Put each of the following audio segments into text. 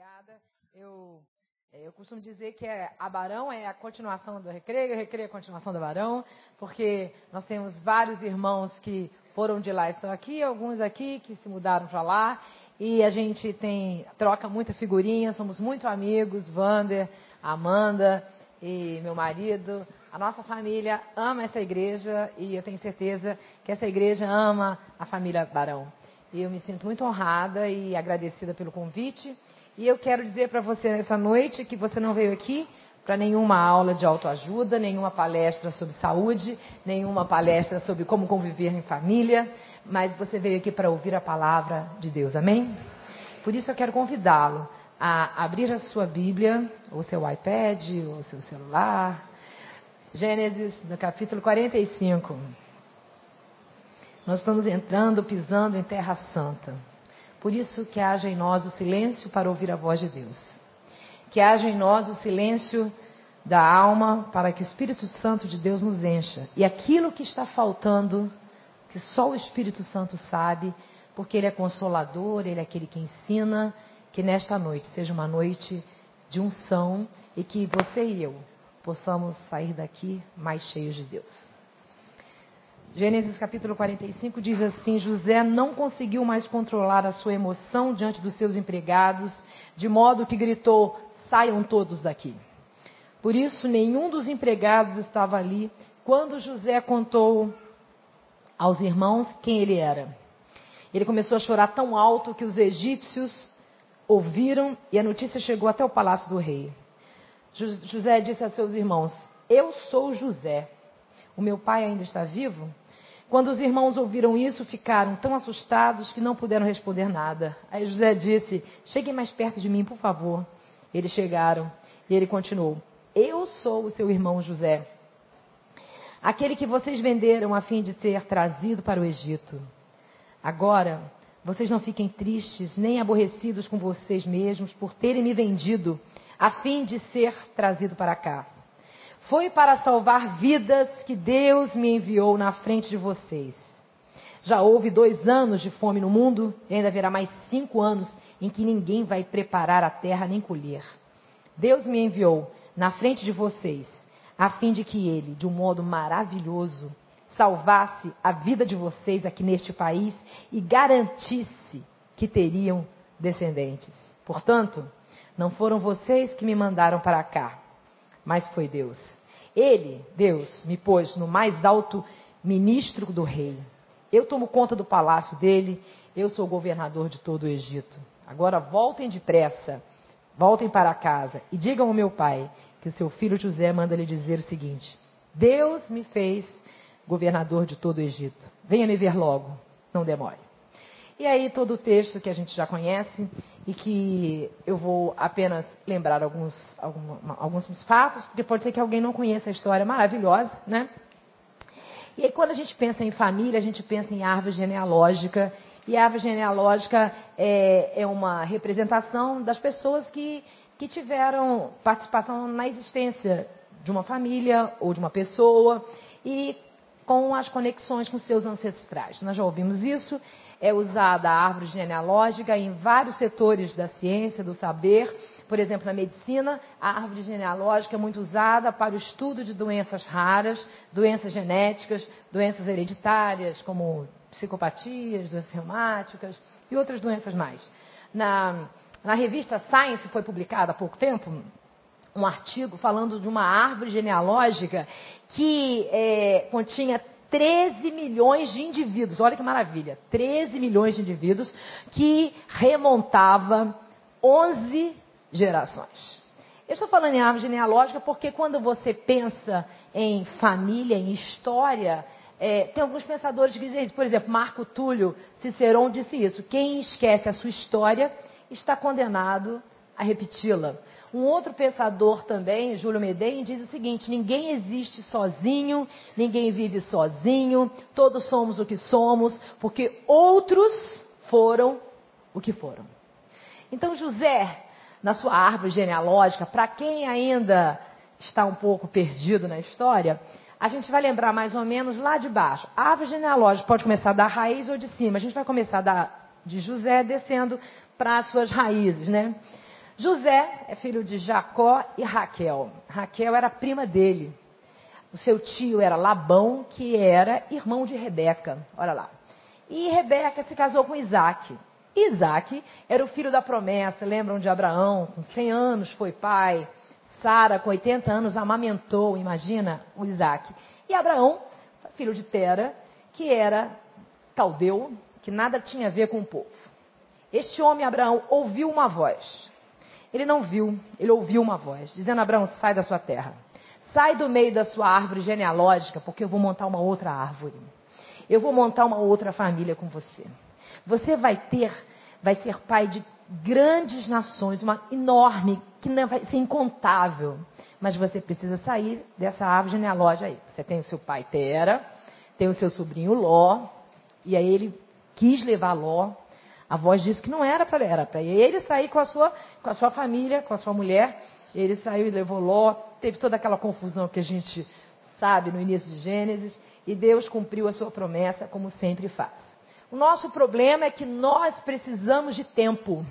obrigada. Eu, é, eu costumo dizer que é, a Barão é a continuação do Recreio, o Recreio é a continuação da Barão, porque nós temos vários irmãos que foram de lá e estão aqui, alguns aqui que se mudaram para lá, e a gente tem troca muita figurinha, somos muito amigos, Vander, Amanda e meu marido. A nossa família ama essa igreja e eu tenho certeza que essa igreja ama a família Barão. E eu me sinto muito honrada e agradecida pelo convite. E eu quero dizer para você nessa noite que você não veio aqui para nenhuma aula de autoajuda, nenhuma palestra sobre saúde, nenhuma palestra sobre como conviver em família, mas você veio aqui para ouvir a palavra de Deus, amém? Por isso eu quero convidá-lo a abrir a sua Bíblia, ou seu iPad, ou seu celular. Gênesis, no capítulo 45. Nós estamos entrando, pisando em Terra Santa. Por isso que haja em nós o silêncio para ouvir a voz de Deus. Que haja em nós o silêncio da alma para que o Espírito Santo de Deus nos encha. E aquilo que está faltando, que só o Espírito Santo sabe, porque ele é consolador, ele é aquele que ensina, que nesta noite seja uma noite de unção e que você e eu possamos sair daqui mais cheios de Deus. Gênesis capítulo 45 diz assim: José não conseguiu mais controlar a sua emoção diante dos seus empregados, de modo que gritou: Saiam todos daqui. Por isso, nenhum dos empregados estava ali quando José contou aos irmãos quem ele era. Ele começou a chorar tão alto que os egípcios ouviram e a notícia chegou até o palácio do rei. José disse a seus irmãos: Eu sou José. O meu pai ainda está vivo? Quando os irmãos ouviram isso, ficaram tão assustados que não puderam responder nada. Aí José disse: Cheguem mais perto de mim, por favor. Eles chegaram e ele continuou: Eu sou o seu irmão José, aquele que vocês venderam a fim de ser trazido para o Egito. Agora, vocês não fiquem tristes nem aborrecidos com vocês mesmos por terem me vendido a fim de ser trazido para cá. Foi para salvar vidas que Deus me enviou na frente de vocês. Já houve dois anos de fome no mundo e ainda haverá mais cinco anos em que ninguém vai preparar a terra nem colher. Deus me enviou na frente de vocês, a fim de que Ele, de um modo maravilhoso, salvasse a vida de vocês aqui neste país e garantisse que teriam descendentes. Portanto, não foram vocês que me mandaram para cá, mas foi Deus. Ele, Deus, me pôs no mais alto ministro do rei. Eu tomo conta do palácio dele, eu sou governador de todo o Egito. Agora voltem depressa, voltem para casa e digam ao meu pai que o seu filho José manda lhe dizer o seguinte: Deus me fez governador de todo o Egito. Venha me ver logo, não demore. E aí todo o texto que a gente já conhece e que eu vou apenas lembrar alguns, alguns fatos, porque pode ser que alguém não conheça a história maravilhosa, né? E aí quando a gente pensa em família, a gente pensa em árvore genealógica. E a árvore genealógica é, é uma representação das pessoas que, que tiveram participação na existência de uma família ou de uma pessoa e com as conexões com seus ancestrais. Nós já ouvimos isso é usada a árvore genealógica em vários setores da ciência, do saber. Por exemplo, na medicina, a árvore genealógica é muito usada para o estudo de doenças raras, doenças genéticas, doenças hereditárias, como psicopatias, doenças reumáticas e outras doenças mais. Na, na revista Science foi publicado há pouco tempo um artigo falando de uma árvore genealógica que é, continha 13 milhões de indivíduos, olha que maravilha, 13 milhões de indivíduos que remontava 11 gerações. Eu estou falando em árvore genealógica porque quando você pensa em família, em história, é, tem alguns pensadores que dizem isso. Por exemplo, Marco Túlio Cicerón disse isso: quem esquece a sua história está condenado a repeti-la. Um outro pensador também, Júlio Medem, diz o seguinte: ninguém existe sozinho, ninguém vive sozinho, todos somos o que somos, porque outros foram o que foram. Então, José, na sua árvore genealógica, para quem ainda está um pouco perdido na história, a gente vai lembrar mais ou menos lá de baixo. A árvore genealógica pode começar da raiz ou de cima. A gente vai começar da, de José descendo para as suas raízes, né? José é filho de Jacó e Raquel. Raquel era prima dele. O seu tio era Labão, que era irmão de Rebeca. Olha lá. E Rebeca se casou com Isaac. Isaac era o filho da promessa. Lembram de Abraão? Com 100 anos foi pai. Sara, com 80 anos, amamentou, imagina, o Isaac. E Abraão, filho de Tera, que era caldeu, que nada tinha a ver com o povo. Este homem, Abraão, ouviu uma voz. Ele não viu, ele ouviu uma voz, dizendo: Abraão, sai da sua terra. Sai do meio da sua árvore genealógica, porque eu vou montar uma outra árvore. Eu vou montar uma outra família com você. Você vai ter, vai ser pai de grandes nações, uma enorme, que não vai ser incontável. Mas você precisa sair dessa árvore genealógica aí. Você tem o seu pai Tera, tem o seu sobrinho Ló, e aí ele quis levar Ló. A voz disse que não era para era para ele sair com a sua com a sua família, com a sua mulher. Ele saiu e levou Ló. Teve toda aquela confusão que a gente sabe no início de Gênesis. E Deus cumpriu a sua promessa, como sempre faz. O nosso problema é que nós precisamos de tempo.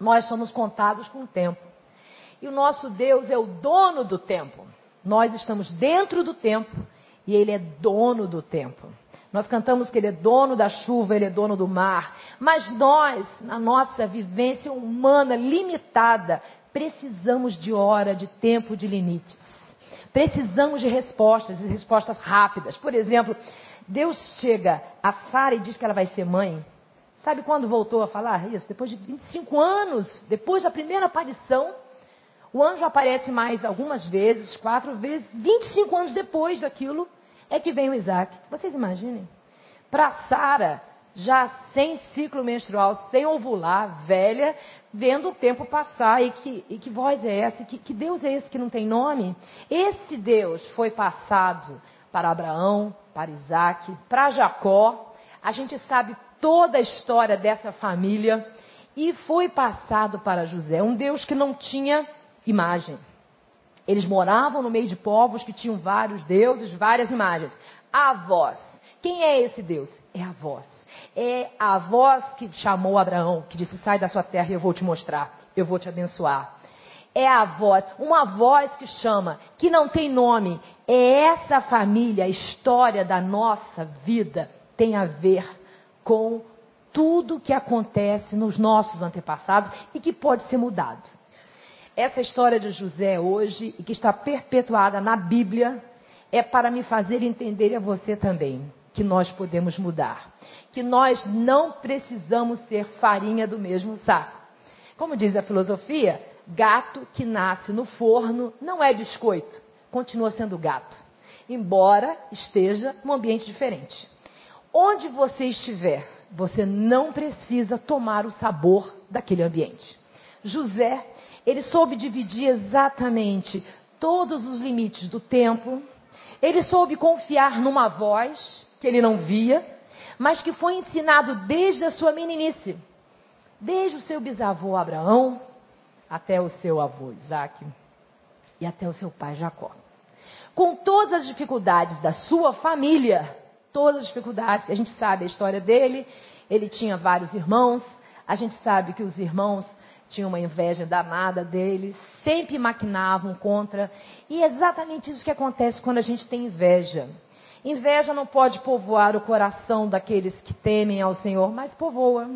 Nós somos contados com o tempo. E o nosso Deus é o dono do tempo. Nós estamos dentro do tempo e Ele é dono do tempo. Nós cantamos que Ele é dono da chuva, Ele é dono do mar. Mas nós, na nossa vivência humana limitada, precisamos de hora, de tempo, de limites. Precisamos de respostas, e respostas rápidas. Por exemplo, Deus chega a Sara e diz que ela vai ser mãe. Sabe quando voltou a falar isso? Depois de 25 anos, depois da primeira aparição, o anjo aparece mais algumas vezes, quatro vezes, 25 anos depois daquilo, é que vem o Isaac. Vocês imaginem? Para Sara, já sem ciclo menstrual, sem ovular, velha, vendo o tempo passar. E que, e que voz é essa? Que, que Deus é esse que não tem nome? Esse Deus foi passado para Abraão, para Isaac, para Jacó. A gente sabe toda a história dessa família. E foi passado para José, um Deus que não tinha imagem. Eles moravam no meio de povos que tinham vários deuses, várias imagens. A voz. Quem é esse Deus? É a voz. É a voz que chamou Abraão, que disse: Sai da sua terra e eu vou te mostrar, eu vou te abençoar. É a voz, uma voz que chama, que não tem nome. É essa família, a história da nossa vida tem a ver com tudo que acontece nos nossos antepassados e que pode ser mudado. Essa história de José hoje, e que está perpetuada na Bíblia, é para me fazer entender a você também que nós podemos mudar. Que nós não precisamos ser farinha do mesmo saco. Como diz a filosofia, gato que nasce no forno não é biscoito, continua sendo gato, embora esteja num ambiente diferente. Onde você estiver, você não precisa tomar o sabor daquele ambiente. José, ele soube dividir exatamente todos os limites do tempo, ele soube confiar numa voz que ele não via, mas que foi ensinado desde a sua meninice, desde o seu bisavô Abraão até o seu avô Isaac e até o seu pai Jacó. Com todas as dificuldades da sua família, todas as dificuldades. A gente sabe a história dele. Ele tinha vários irmãos. A gente sabe que os irmãos tinham uma inveja danada dele, sempre maquinavam contra. E é exatamente isso que acontece quando a gente tem inveja. Inveja não pode povoar o coração daqueles que temem ao Senhor, mas povoa.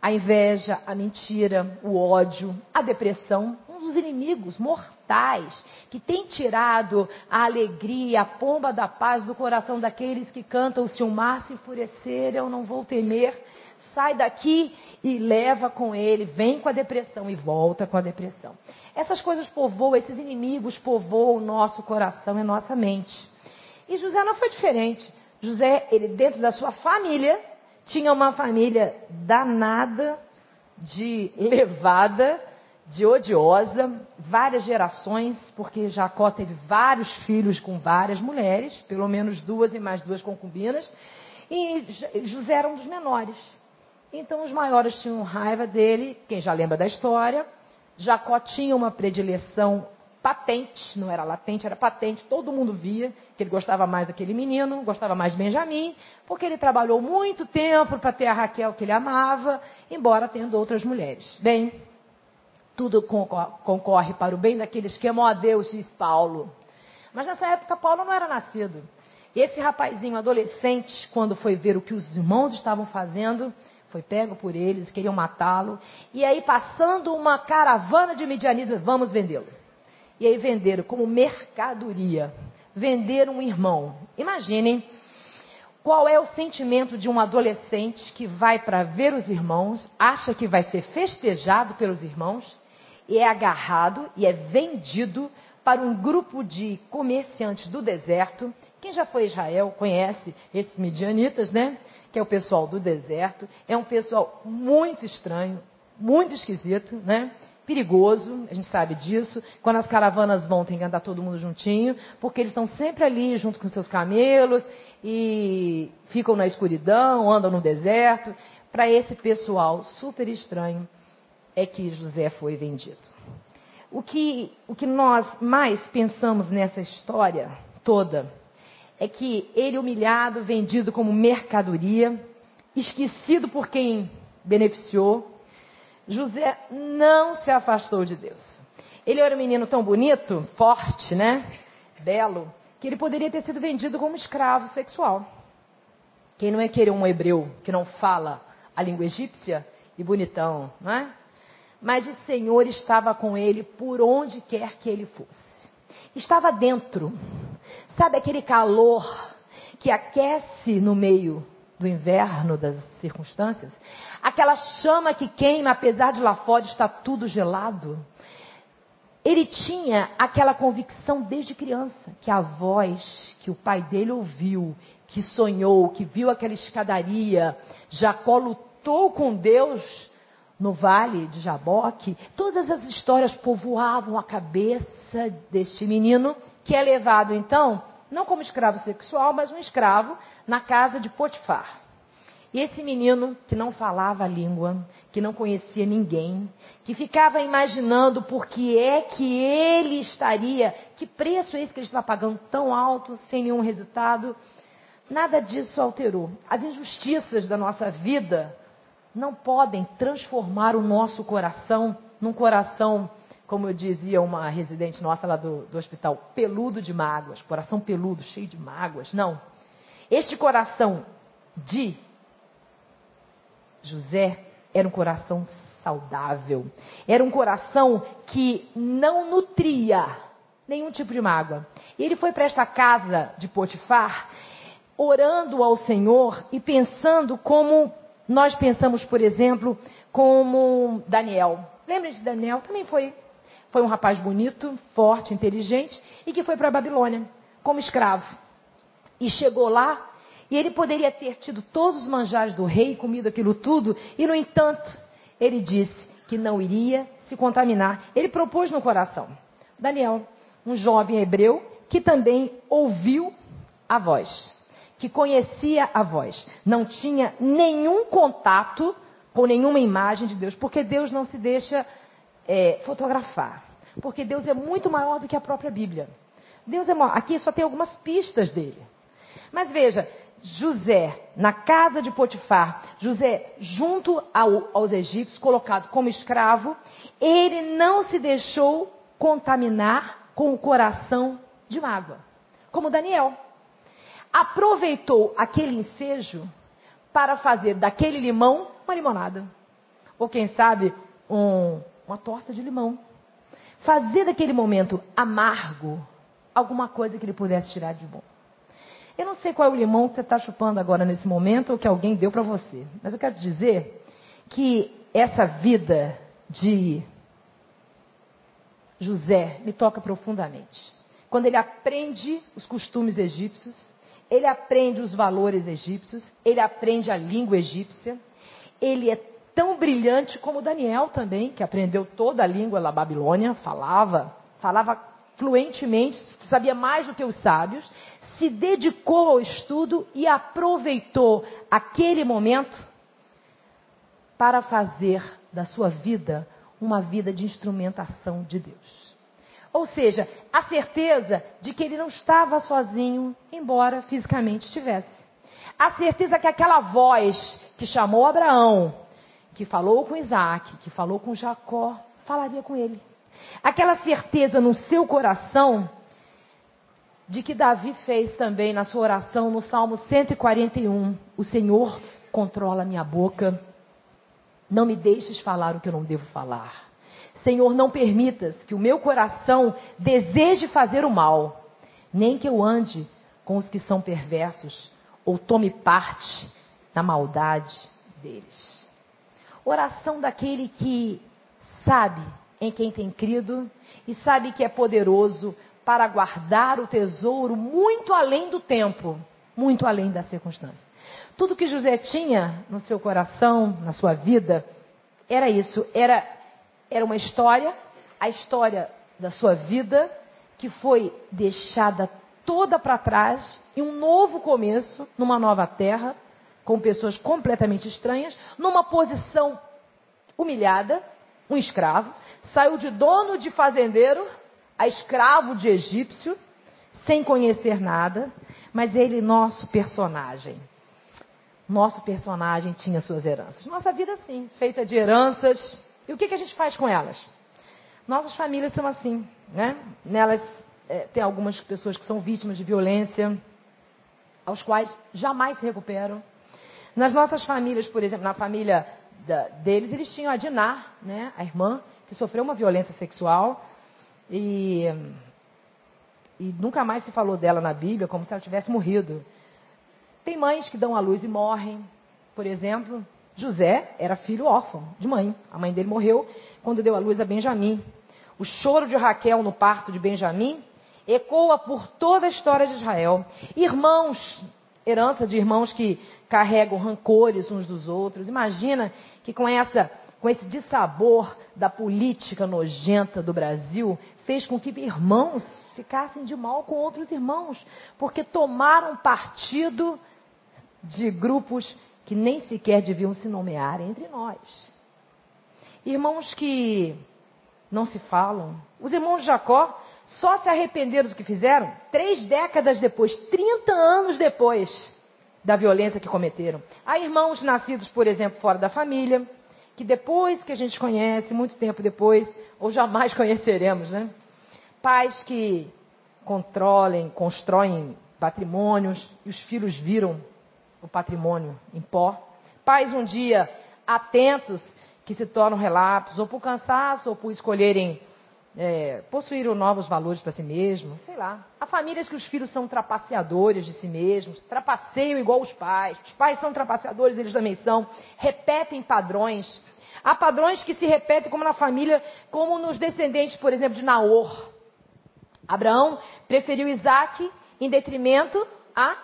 A inveja, a mentira, o ódio, a depressão dos inimigos mortais que tem tirado a alegria, a pomba da paz do coração daqueles que cantam: Se o mar se enfurecer, eu não vou temer. Sai daqui e leva com ele, vem com a depressão e volta com a depressão. Essas coisas povoam, esses inimigos povoam o nosso coração e nossa mente. E José não foi diferente. José, ele dentro da sua família, tinha uma família danada de levada de odiosa, várias gerações, porque Jacó teve vários filhos com várias mulheres, pelo menos duas e mais duas concubinas, e José era um dos menores. Então os maiores tinham raiva dele, quem já lembra da história. Jacó tinha uma predileção patente, não era latente, era patente, todo mundo via que ele gostava mais daquele menino, gostava mais de Benjamim, porque ele trabalhou muito tempo para ter a Raquel que ele amava, embora tendo outras mulheres. Bem, Tudo concorre para o bem daqueles que amam a Deus, diz Paulo. Mas nessa época Paulo não era nascido. Esse rapazinho adolescente, quando foi ver o que os irmãos estavam fazendo, foi pego por eles, queriam matá-lo. E aí, passando uma caravana de midianitas, vamos vendê-lo. E aí venderam como mercadoria. Venderam um irmão. Imaginem qual é o sentimento de um adolescente que vai para ver os irmãos, acha que vai ser festejado pelos irmãos, e é agarrado e é vendido para um grupo de comerciantes do deserto. Quem já foi a Israel conhece esses midianitas, né? Que é o pessoal do deserto. É um pessoal muito estranho, muito esquisito, né? perigoso, a gente sabe disso. Quando as caravanas vão, tem que andar todo mundo juntinho, porque eles estão sempre ali junto com seus camelos e ficam na escuridão, andam no deserto. Para esse pessoal super estranho é que José foi vendido. O que, o que nós mais pensamos nessa história toda é que ele humilhado, vendido como mercadoria, esquecido por quem beneficiou, José não se afastou de Deus. Ele era um menino tão bonito, forte, né? Belo, que ele poderia ter sido vendido como escravo sexual. Quem não é querer um hebreu que não fala a língua egípcia e bonitão, não é? Mas o Senhor estava com ele por onde quer que ele fosse. Estava dentro. Sabe aquele calor que aquece no meio do inverno, das circunstâncias? aquela chama que queima, apesar de lá fora estar tudo gelado. Ele tinha aquela convicção desde criança que a voz que o pai dele ouviu, que sonhou, que viu aquela escadaria, Jacó lutou com Deus no vale de Jaboque. Todas as histórias povoavam a cabeça deste menino que é levado então não como escravo sexual, mas um escravo na casa de Potifar. E esse menino que não falava a língua, que não conhecia ninguém, que ficava imaginando por que é que ele estaria, que preço é esse que ele estava pagando tão alto, sem nenhum resultado, nada disso alterou. As injustiças da nossa vida não podem transformar o nosso coração num coração, como eu dizia uma residente nossa lá do, do hospital, peludo de mágoas, coração peludo, cheio de mágoas. Não. Este coração de José era um coração saudável. Era um coração que não nutria nenhum tipo de mágoa. E ele foi para esta casa de Potifar, orando ao Senhor e pensando como nós pensamos, por exemplo, como Daniel. Lembra de Daniel? Também foi, foi um rapaz bonito, forte, inteligente e que foi para a Babilônia como escravo. E chegou lá e ele poderia ter tido todos os manjares do rei, comido aquilo tudo, e no entanto, ele disse que não iria se contaminar. Ele propôs no coração. Daniel, um jovem hebreu que também ouviu a voz, que conhecia a voz, não tinha nenhum contato com nenhuma imagem de Deus, porque Deus não se deixa é, fotografar, porque Deus é muito maior do que a própria Bíblia. Deus é maior. Aqui só tem algumas pistas dele. Mas veja, José na casa de Potifar, José junto ao, aos egípcios, colocado como escravo, ele não se deixou contaminar com o coração de mágoa, como Daniel. Aproveitou aquele ensejo para fazer daquele limão uma limonada. Ou quem sabe, um, uma torta de limão. Fazer daquele momento amargo alguma coisa que ele pudesse tirar de bom. Eu não sei qual é o limão que você está chupando agora nesse momento ou que alguém deu para você. Mas eu quero dizer que essa vida de José me toca profundamente. Quando ele aprende os costumes egípcios, ele aprende os valores egípcios, ele aprende a língua egípcia, ele é tão brilhante como Daniel também, que aprendeu toda a língua da Babilônia, falava, falava fluentemente, sabia mais do que os sábios, se dedicou ao estudo e aproveitou aquele momento para fazer da sua vida uma vida de instrumentação de Deus. Ou seja, a certeza de que ele não estava sozinho, embora fisicamente estivesse. A certeza que aquela voz que chamou Abraão, que falou com Isaac, que falou com Jacó, falaria com ele. Aquela certeza no seu coração de que Davi fez também na sua oração no Salmo 141. O Senhor controla minha boca. Não me deixes falar o que eu não devo falar. Senhor, não permitas que o meu coração deseje fazer o mal, nem que eu ande com os que são perversos ou tome parte na maldade deles. Oração daquele que sabe em quem tem crido e sabe que é poderoso para guardar o tesouro muito além do tempo, muito além da circunstância. Tudo que José tinha no seu coração, na sua vida, era isso, era era uma história, a história da sua vida que foi deixada toda para trás e um novo começo numa nova terra, com pessoas completamente estranhas, numa posição humilhada, um escravo, saiu de dono de fazendeiro a escravo de egípcio, sem conhecer nada, mas ele, nosso personagem. Nosso personagem tinha suas heranças. Nossa vida, sim, feita de heranças. E o que, que a gente faz com elas? Nossas famílias são assim, né? Nelas é, tem algumas pessoas que são vítimas de violência, aos quais jamais se recuperam. Nas nossas famílias, por exemplo, na família da, deles, eles tinham a Dinar, né, a irmã, que sofreu uma violência sexual e, e nunca mais se falou dela na Bíblia como se ela tivesse morrido. Tem mães que dão à luz e morrem. Por exemplo, José era filho órfão de mãe. A mãe dele morreu quando deu à luz a Benjamim. O choro de Raquel no parto de Benjamim ecoa por toda a história de Israel. Irmãos, herança de irmãos que carregam rancores uns dos outros. Imagina que com essa com esse dissabor da política nojenta do Brasil, fez com que irmãos ficassem de mal com outros irmãos, porque tomaram partido de grupos que nem sequer deviam se nomear entre nós. Irmãos que não se falam. Os irmãos de Jacó só se arrependeram do que fizeram três décadas depois, 30 anos depois da violência que cometeram. Há irmãos nascidos, por exemplo, fora da família, que depois que a gente conhece, muito tempo depois, ou jamais conheceremos, né? Pais que controlem, constroem patrimônios e os filhos viram o patrimônio em pó. Pais um dia atentos que se tornam relapsos, ou por cansaço, ou por escolherem é, possuíram novos valores para si mesmos, sei lá. Há famílias que os filhos são trapaceadores de si mesmos, trapaceiam igual os pais. Os pais são trapaceadores, eles também são. Repetem padrões. Há padrões que se repetem como na família, como nos descendentes, por exemplo, de Naor. Abraão preferiu Isaac em detrimento a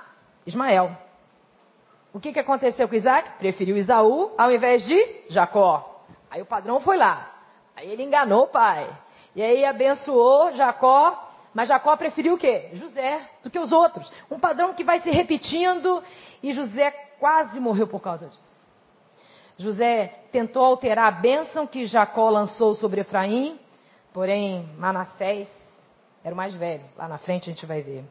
Ismael. O que, que aconteceu com Isaac? Preferiu Isaú ao invés de Jacó. Aí o padrão foi lá. Aí ele enganou o pai. E aí abençoou Jacó, mas Jacó preferiu o quê? José do que os outros. Um padrão que vai se repetindo e José quase morreu por causa disso. José tentou alterar a bênção que Jacó lançou sobre Efraim, porém Manassés era o mais velho. Lá na frente a gente vai ver.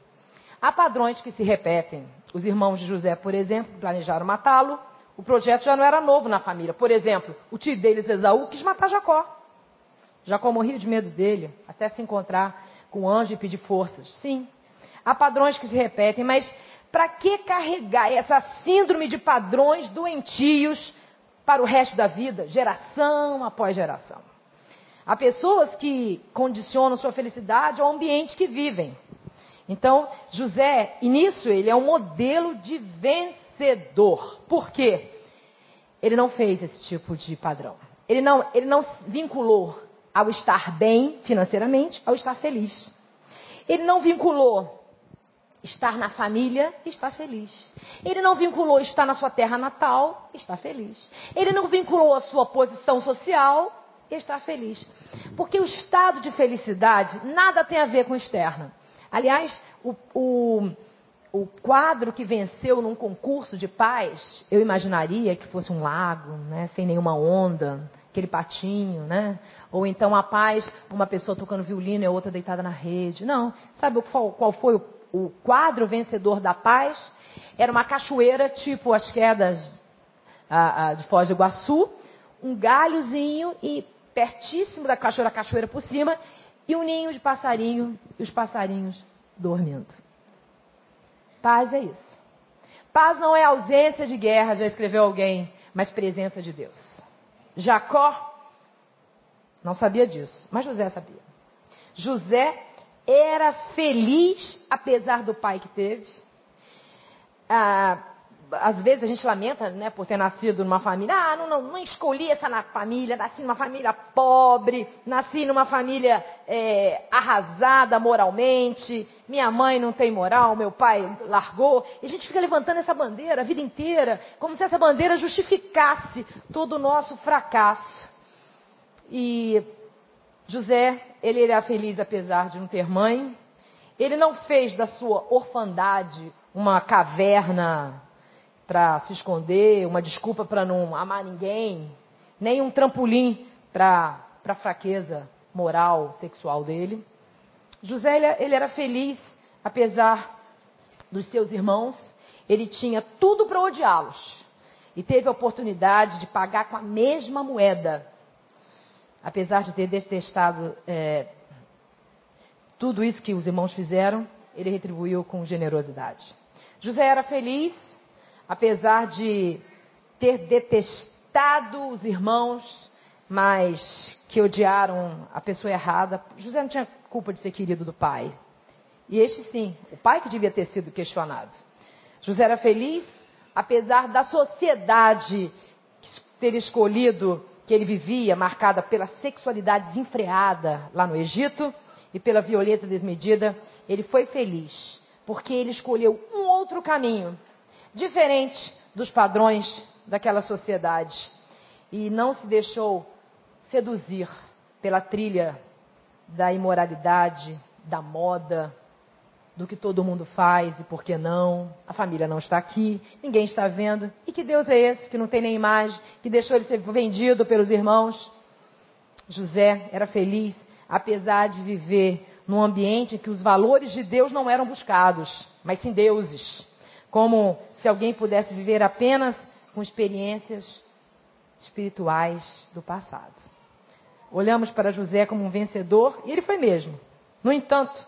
Há padrões que se repetem. Os irmãos de José, por exemplo, planejaram matá-lo. O projeto já não era novo na família. Por exemplo, o tio deles, Esaú, quis matar Jacó. Jacó morria de medo dele, até se encontrar com o anjo e pedir forças. Sim, há padrões que se repetem, mas para que carregar essa síndrome de padrões doentios para o resto da vida, geração após geração? Há pessoas que condicionam sua felicidade ao ambiente que vivem. Então, José, e nisso ele é um modelo de vencedor. Por quê? Ele não fez esse tipo de padrão. Ele não, ele não vinculou ao estar bem financeiramente, ao estar feliz. Ele não vinculou estar na família e estar feliz. Ele não vinculou estar na sua terra natal e estar feliz. Ele não vinculou a sua posição social e estar feliz. Porque o estado de felicidade nada tem a ver com o externo. Aliás, o, o, o quadro que venceu num concurso de paz, eu imaginaria que fosse um lago, né, sem nenhuma onda, aquele patinho, né? Ou então a paz, uma pessoa tocando violino e outra deitada na rede. Não. Sabe qual, foi o, quadro vencedor da paz? Era uma cachoeira, tipo as quedas de Foz do Iguaçu, um galhozinho e pertíssimo da cachoeira, a cachoeira por cima, e um ninho de passarinho, e os passarinhos dormindo. Paz é isso. Paz não é ausência de guerra, já escreveu alguém, mas presença de Deus. Jacó não sabia disso, mas José sabia. José era feliz apesar do pai que teve. Ah, às vezes a gente lamenta, né, por ter nascido numa família. Ah, não, não, não escolhi essa família, nasci numa família pobre, nasci numa família é, arrasada moralmente. Minha mãe não tem moral, meu pai largou. E a gente fica levantando essa bandeira a vida inteira, como se essa bandeira justificasse todo o nosso fracasso. E José, ele era feliz apesar de não ter mãe. Ele não fez da sua orfandade uma caverna para se esconder, uma desculpa para não amar ninguém, nem um trampolim para a fraqueza moral, sexual dele. José, ele, era feliz, apesar dos seus irmãos, ele tinha tudo para odiá-los. E teve a oportunidade de pagar com a mesma moeda. Apesar de ter detestado é, tudo isso que os irmãos fizeram, ele retribuiu com generosidade. José era feliz apesar de ter detestado os irmãos, mas que odiaram a pessoa errada, José não tinha culpa de ser querido do pai. E este sim, o pai que devia ter sido questionado. José era feliz, apesar da sociedade ter escolhido que ele vivia, marcada pela sexualidade desenfreada lá no Egito e pela violência desmedida, ele foi feliz, porque ele escolheu um outro caminho diferente dos padrões daquela sociedade e não se deixou seduzir pela trilha da imoralidade, da moda, do que todo mundo faz e por que não. A família não está aqui, ninguém está vendo. E que Deus é esse que não tem nem imagem, que deixou ele ser vendido pelos irmãos? José era feliz, apesar de viver num ambiente em que os valores de Deus não eram buscados, mas sim deuses. Como se alguém pudesse viver apenas com experiências espirituais do passado. Olhamos para José como um vencedor, e ele foi mesmo. No entanto,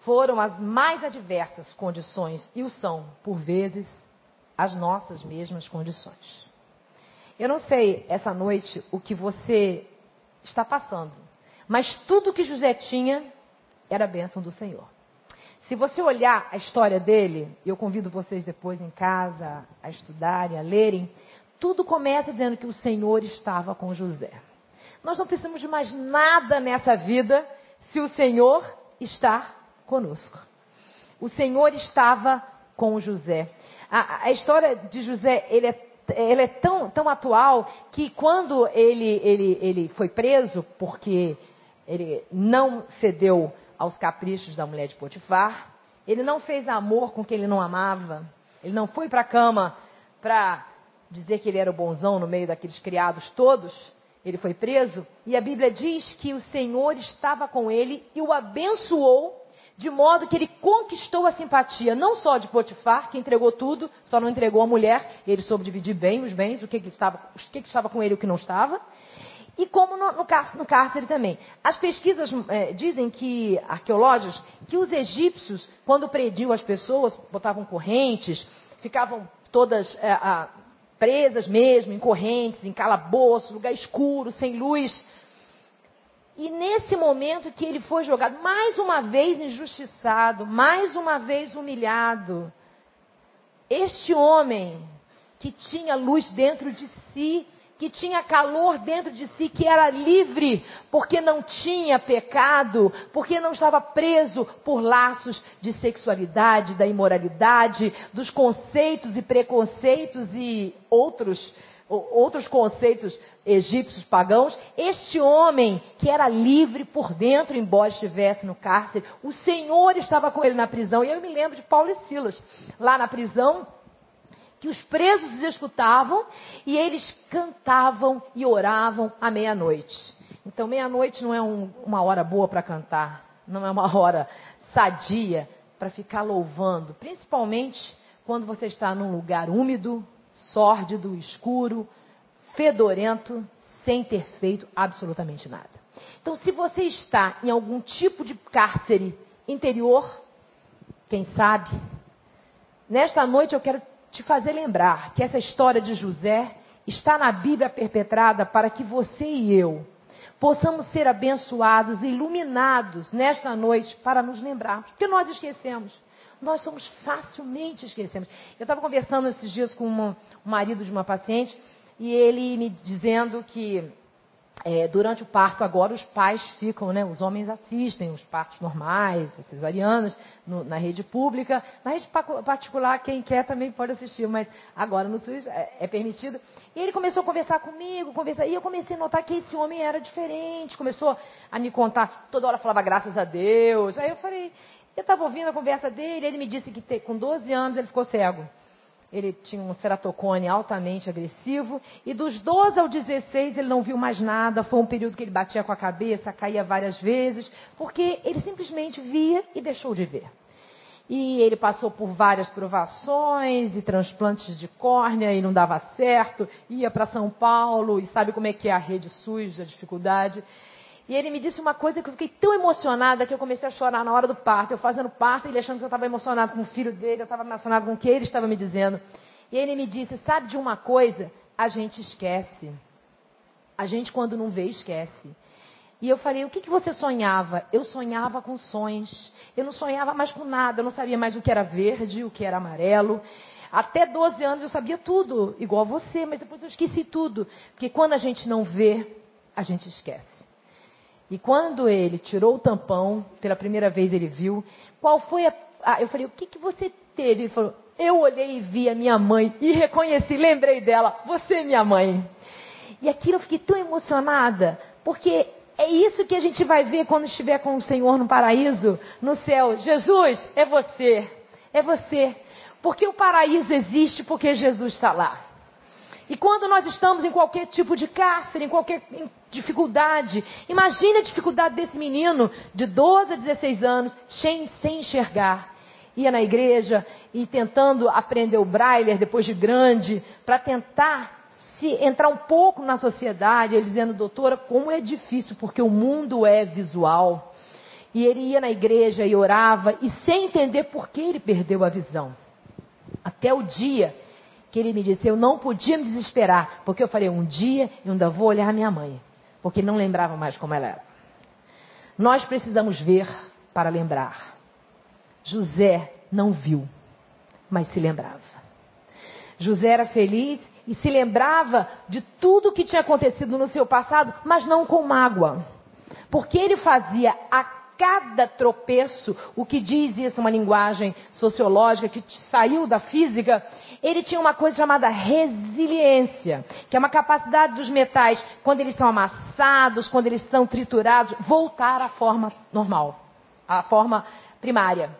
foram as mais adversas condições, e o são, por vezes, as nossas mesmas condições. Eu não sei essa noite o que você está passando, mas tudo que José tinha era a bênção do Senhor. Se você olhar a história dele, eu convido vocês depois em casa a estudarem, a lerem, tudo começa dizendo que o Senhor estava com José. Nós não precisamos de mais nada nessa vida se o Senhor está conosco. O Senhor estava com José. A, a história de José, ele é, é tão, tão atual que quando ele, ele, ele foi preso, porque ele não cedeu aos caprichos da mulher de Potifar. Ele não fez amor com quem ele não amava. Ele não foi para a cama para dizer que ele era o bonzão no meio daqueles criados todos. Ele foi preso e a Bíblia diz que o Senhor estava com ele e o abençoou de modo que ele conquistou a simpatia não só de Potifar, que entregou tudo, só não entregou a mulher, ele soube dividir bem os bens, o que, que, estava, o que, que estava com ele e o que não estava e como no, no, no cárcere também. As pesquisas é, dizem que, arqueológicos, que os egípcios, quando prendiam as pessoas, botavam correntes, ficavam todas é, a, presas mesmo, em correntes, em calabouço, lugar escuro, sem luz. E nesse momento que ele foi jogado, mais uma vez injustiçado, mais uma vez humilhado, este homem que tinha luz dentro de si, que tinha calor dentro de si, que era livre, porque não tinha pecado, porque não estava preso por laços de sexualidade, da imoralidade, dos conceitos e preconceitos e outros, outros conceitos egípcios pagãos. Este homem que era livre por dentro, embora estivesse no cárcere, o Senhor estava com ele na prisão. E eu me lembro de Paulo e Silas, lá na prisão, que os presos os escutavam e eles cantavam e oravam à meia-noite. Então, meia-noite não é um, uma hora boa para cantar, não é uma hora sadia para ficar louvando, principalmente quando você está num lugar úmido, sórdido, escuro, fedorento, sem ter feito absolutamente nada. Então, se você está em algum tipo de cárcere interior, quem sabe, nesta noite eu quero te fazer lembrar que essa história de José está na Bíblia perpetrada para que você e eu possamos ser abençoados e iluminados nesta noite para nos lembrarmos, porque nós esquecemos. Nós somos facilmente esquecemos. Eu estava conversando esses dias com um marido de uma paciente e ele me dizendo que é, durante o parto agora os pais ficam, né, os homens assistem os partos normais, as cesarianas, no, na rede pública. Na rede particular, quem quer também pode assistir, mas agora no SUS é, é, permitido. E ele começou a conversar comigo, conversar, e eu comecei a notar que esse homem era diferente, começou a me contar, toda hora falava graças a Deus. Aí eu falei, eu estava ouvindo a conversa dele, ele me disse que com 12 anos ele ficou cego. Ele tinha um ceratocone altamente agressivo. E dos 12 ao 16 ele não viu mais nada. Foi um período que ele batia com a cabeça, caía várias vezes, porque ele simplesmente via e deixou de ver. E ele passou por várias provações e transplantes de córnea e não dava certo. Ia para São Paulo e sabe como é que é a rede SUS, a dificuldade. E ele me disse uma coisa que eu fiquei tão emocionada que eu comecei a chorar na hora do parto. Eu fazendo parto, ele achando que eu estava emocionado com o filho dele, eu estava emocionado com o que ele estava me dizendo. E ele me disse: Sabe de uma coisa? A gente esquece. A gente, quando não vê, esquece. E eu falei: O que, que você sonhava? Eu sonhava com sonhos. Eu não sonhava mais com nada. Eu não sabia mais o que era verde, o que era amarelo. Até 12 anos eu sabia tudo, igual você, mas depois eu esqueci tudo. Porque quando a gente não vê, a gente esquece. E quando ele tirou o tampão, pela primeira vez ele viu, qual foi a. Ah, eu falei, o que, que você teve? Ele falou, eu olhei e vi a minha mãe e reconheci, lembrei dela, você é minha mãe. E aquilo eu fiquei tão emocionada, porque é isso que a gente vai ver quando estiver com o Senhor no paraíso, no céu. Jesus, é você, é você. Porque o paraíso existe porque Jesus está lá. E quando nós estamos em qualquer tipo de cárcere, em qualquer dificuldade, imagine a dificuldade desse menino de 12 a 16 anos, sem, sem enxergar. Ia na igreja e tentando aprender o braille depois de grande, para tentar se entrar um pouco na sociedade, ele dizendo, doutora, como é difícil, porque o mundo é visual. E ele ia na igreja e orava, e sem entender por que ele perdeu a visão. Até o dia que ele me disse, eu não podia me desesperar, porque eu falei, um dia eu ainda vou olhar minha mãe, porque não lembrava mais como ela era. Nós precisamos ver para lembrar. José não viu, mas se lembrava. José era feliz e se lembrava de tudo que tinha acontecido no seu passado, mas não com mágoa. Porque ele fazia a cada tropeço, o que diz isso, uma linguagem sociológica que saiu da física, ele tinha uma coisa chamada resiliência, que é uma capacidade dos metais, quando eles são amassados, quando eles são triturados, voltar à forma normal, à forma primária.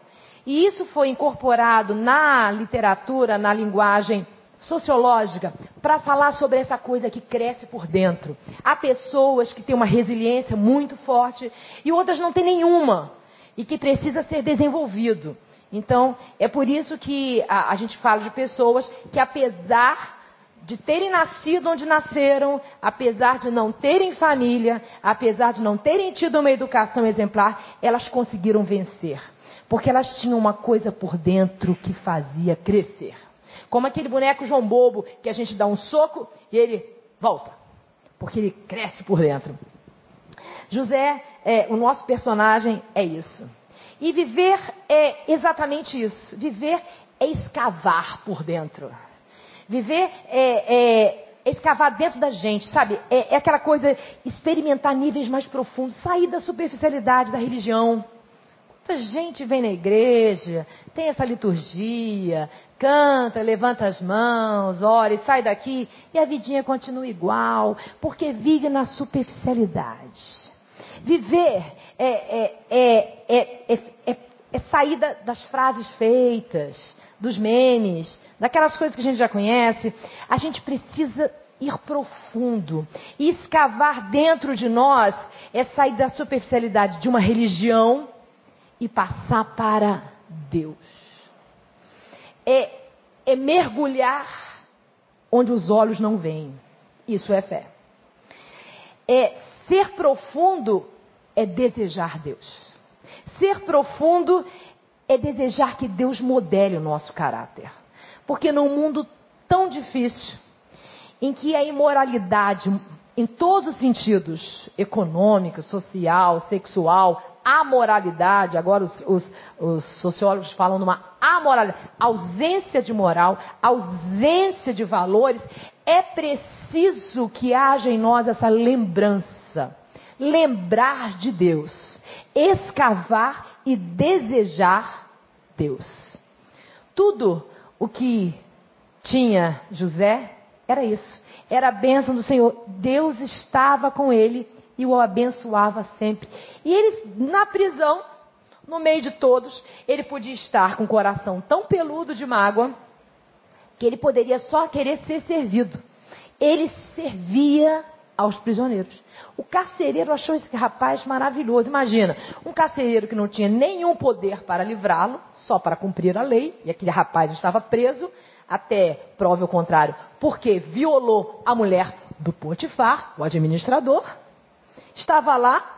E isso foi incorporado na literatura, na linguagem sociológica, para falar sobre essa coisa que cresce por dentro. Há pessoas que têm uma resiliência muito forte e outras não têm nenhuma e que precisa ser desenvolvido. Então, é por isso que a, a gente fala de pessoas que, apesar de terem nascido onde nasceram, apesar de não terem família, apesar de não terem tido uma educação exemplar, elas conseguiram vencer. Porque elas tinham uma coisa por dentro que fazia crescer. Como aquele boneco João Bobo, que a gente dá um soco e ele volta. Porque ele cresce por dentro. José, é, o nosso personagem é isso. E viver é exatamente isso. Viver é escavar por dentro. Viver é, é, é escavar dentro da gente, sabe? É, é, aquela coisa, experimentar níveis mais profundos, sair da superficialidade da religião. Muita gente vem na igreja, tem essa liturgia, canta, levanta as mãos, ora e sai daqui, e a vidinha continua igual, porque vive na superficialidade. Viver é, é, é, é sair das frases feitas, dos memes, daquelas coisas que a gente já conhece. A gente precisa ir profundo. E escavar dentro de nós é sair da superficialidade de uma religião e passar para Deus. É, é mergulhar onde os olhos não veem. Isso é fé. é ser profundo é desejar Deus. Ser profundo é desejar que Deus modele o nosso caráter. Porque num mundo tão difícil, em que a imoralidade, em todos os sentidos, econômico, social, sexual, a moralidade, agora os, os, os, sociólogos falam numa amoralidade, ausência de moral, ausência de valores, é preciso que haja em nós essa lembrança, lembrar de Deus, escavar e desejar Deus. Tudo o que tinha José era isso, era a bênção do Senhor. Deus estava com ele e o abençoava sempre. E ele, na prisão, no meio de todos, ele podia estar com o coração tão peludo de mágoa que ele poderia só querer ser servido. Ele servia aos prisioneiros. O carcereiro achou esse rapaz maravilhoso. Imagina, um carcereiro que não tinha nenhum poder para livrá-lo, só para cumprir a lei, e aquele rapaz estava preso, até prove o contrário, porque violou a mulher do Potifar, o administrador, estava lá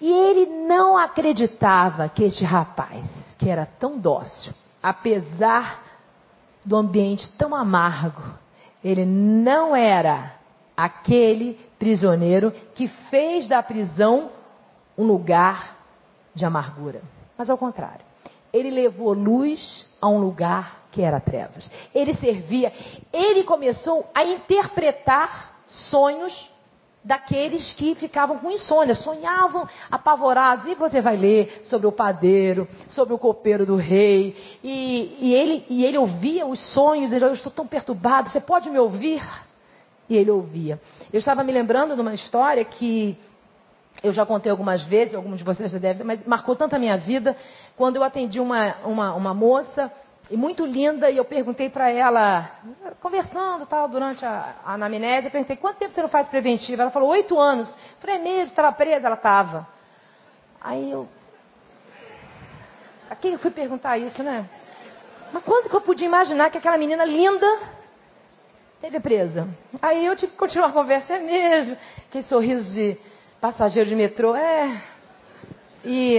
e ele não acreditava que este rapaz, que era tão dócil, apesar do ambiente tão amargo, ele não era aquele prisioneiro que fez da prisão um lugar de amargura. Mas ao contrário, ele levou luz a um lugar que era trevas. Ele servia, ele começou a interpretar sonhos daqueles que ficavam com insônia, sonhavam apavorados. E você vai ler sobre o padeiro, sobre o copeiro do rei. E, e ele, e ele ouvia os sonhos, ele, eu estou tão perturbado, você pode me ouvir? E ele ouvia. Eu estava me lembrando de uma história que eu já contei algumas vezes, alguns de vocês já devem, mas marcou tanto a minha vida, quando eu atendi uma, uma, uma moça e muito linda, e eu perguntei para ela, conversando tal, durante a, a anamnese, eu perguntei, quanto tempo você não faz preventiva? Ela falou, oito anos. Eu falei, é mesmo, estava presa? Ela estava. Aí eu... A quem eu fui perguntar isso, né? Mas quando que eu podia imaginar que aquela menina linda teve presa? Aí eu tive que continuar a conversa, é mesmo. Aquele sorriso de passageiro de metrô, é... E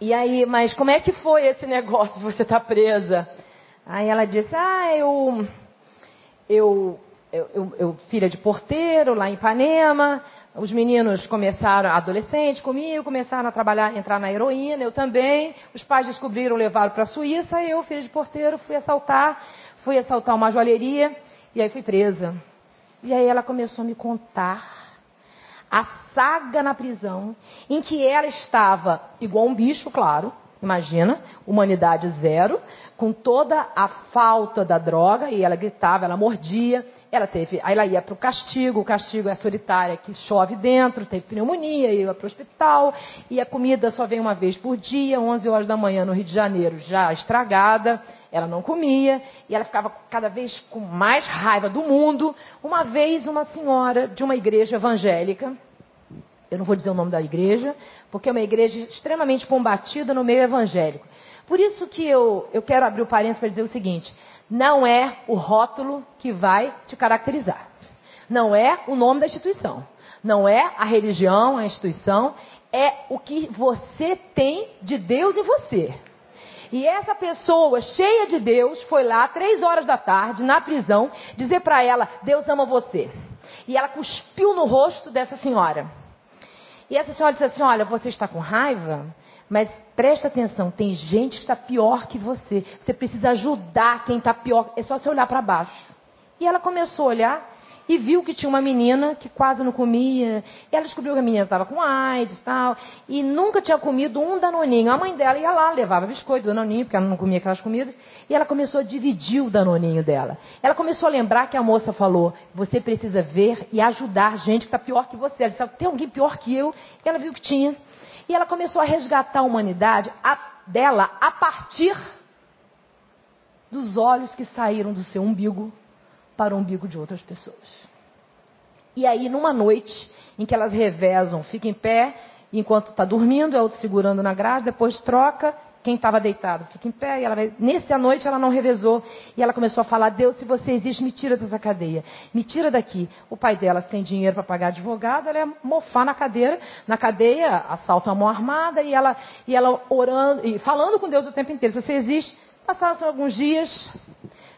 e aí, mas como é que foi esse negócio você tá presa? Aí ela disse, ah, eu, eu, eu, eu, eu, filha de porteiro lá em Ipanema, os meninos começaram, adolescentes comigo, começaram a trabalhar, entrar na heroína, eu também. Os pais descobriram, levaram para a Suíça, eu, filha de porteiro, fui assaltar, fui assaltar uma joalheria e aí fui presa. E aí ela começou a me contar a saga na prisão, em que ela estava igual um bicho, claro, imagina, humanidade zero, com toda a falta da droga, e ela gritava, ela mordia, ela teve, aí ela ia para o castigo, o castigo é solitária que chove dentro, teve pneumonia, ia para o hospital, e a comida só vem uma vez por dia, 11 horas da manhã no Rio de Janeiro, já estragada, ela não comia, e ela ficava cada vez com mais raiva do mundo. Uma vez, uma senhora de uma igreja evangélica, eu não vou dizer o nome da igreja, porque é uma igreja extremamente combatida no meio evangélico. Por isso que eu, eu quero abrir o parênteses para dizer o seguinte: não é o rótulo que vai te caracterizar. Não é o nome da instituição. Não é a religião, a instituição. É o que você tem de Deus em você. E essa pessoa cheia de Deus foi lá, três horas da tarde, na prisão, dizer para ela: Deus ama você. E ela cuspiu no rosto dessa senhora. E essa senhora disse assim: Olha, você está com raiva, mas presta atenção, tem gente que está pior que você. Você precisa ajudar quem está pior. É só você olhar para baixo. E ela começou a olhar e viu que tinha uma menina que quase não comia. Ela descobriu que a menina estava com AIDS e tal. E nunca tinha comido um danoninho. A mãe dela ia lá, levava biscoito, danoninho, porque ela não comia aquelas comidas. E ela começou a dividir o danoninho dela. Ela começou a lembrar que a moça falou: Você precisa ver e ajudar gente que está pior que você. Ela disse: Tem alguém pior que eu? E ela viu que tinha. E ela começou a resgatar a humanidade a, dela a partir dos olhos que saíram do seu umbigo para o umbigo de outras pessoas. E aí, numa noite em que elas revezam, fica em pé, enquanto está dormindo, é outro segurando na grade, depois troca quem estava deitado fica em pé. E ela vai... Nessa noite ela não revezou. E ela começou a falar: Deus, se você existe, me tira dessa cadeia. Me tira daqui. O pai dela sem dinheiro para pagar advogado, ela ia mofar na cadeira, na cadeia, assalto à mão armada. E ela, e ela orando, e falando com Deus o tempo inteiro: Se você existe. Passaram alguns dias.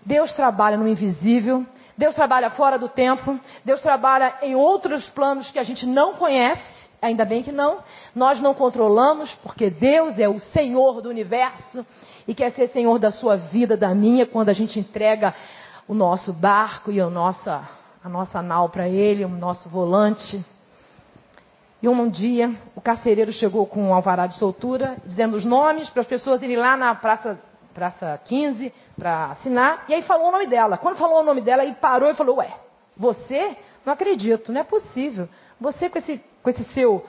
Deus trabalha no invisível. Deus trabalha fora do tempo. Deus trabalha em outros planos que a gente não conhece. Ainda bem que não. Nós não controlamos, porque Deus é o Senhor do universo e quer ser Senhor da sua vida, da minha, quando a gente entrega o nosso barco e a nossa, a nossa nau para Ele, o nosso volante. E um dia, o carcereiro chegou com um alvará de soltura, dizendo os nomes para as pessoas irem lá na praça, praça 15 para assinar. E aí falou o nome dela. Quando falou o nome dela, ele parou e falou: Ué, você? Não acredito, não é possível. Você com esse com esse seu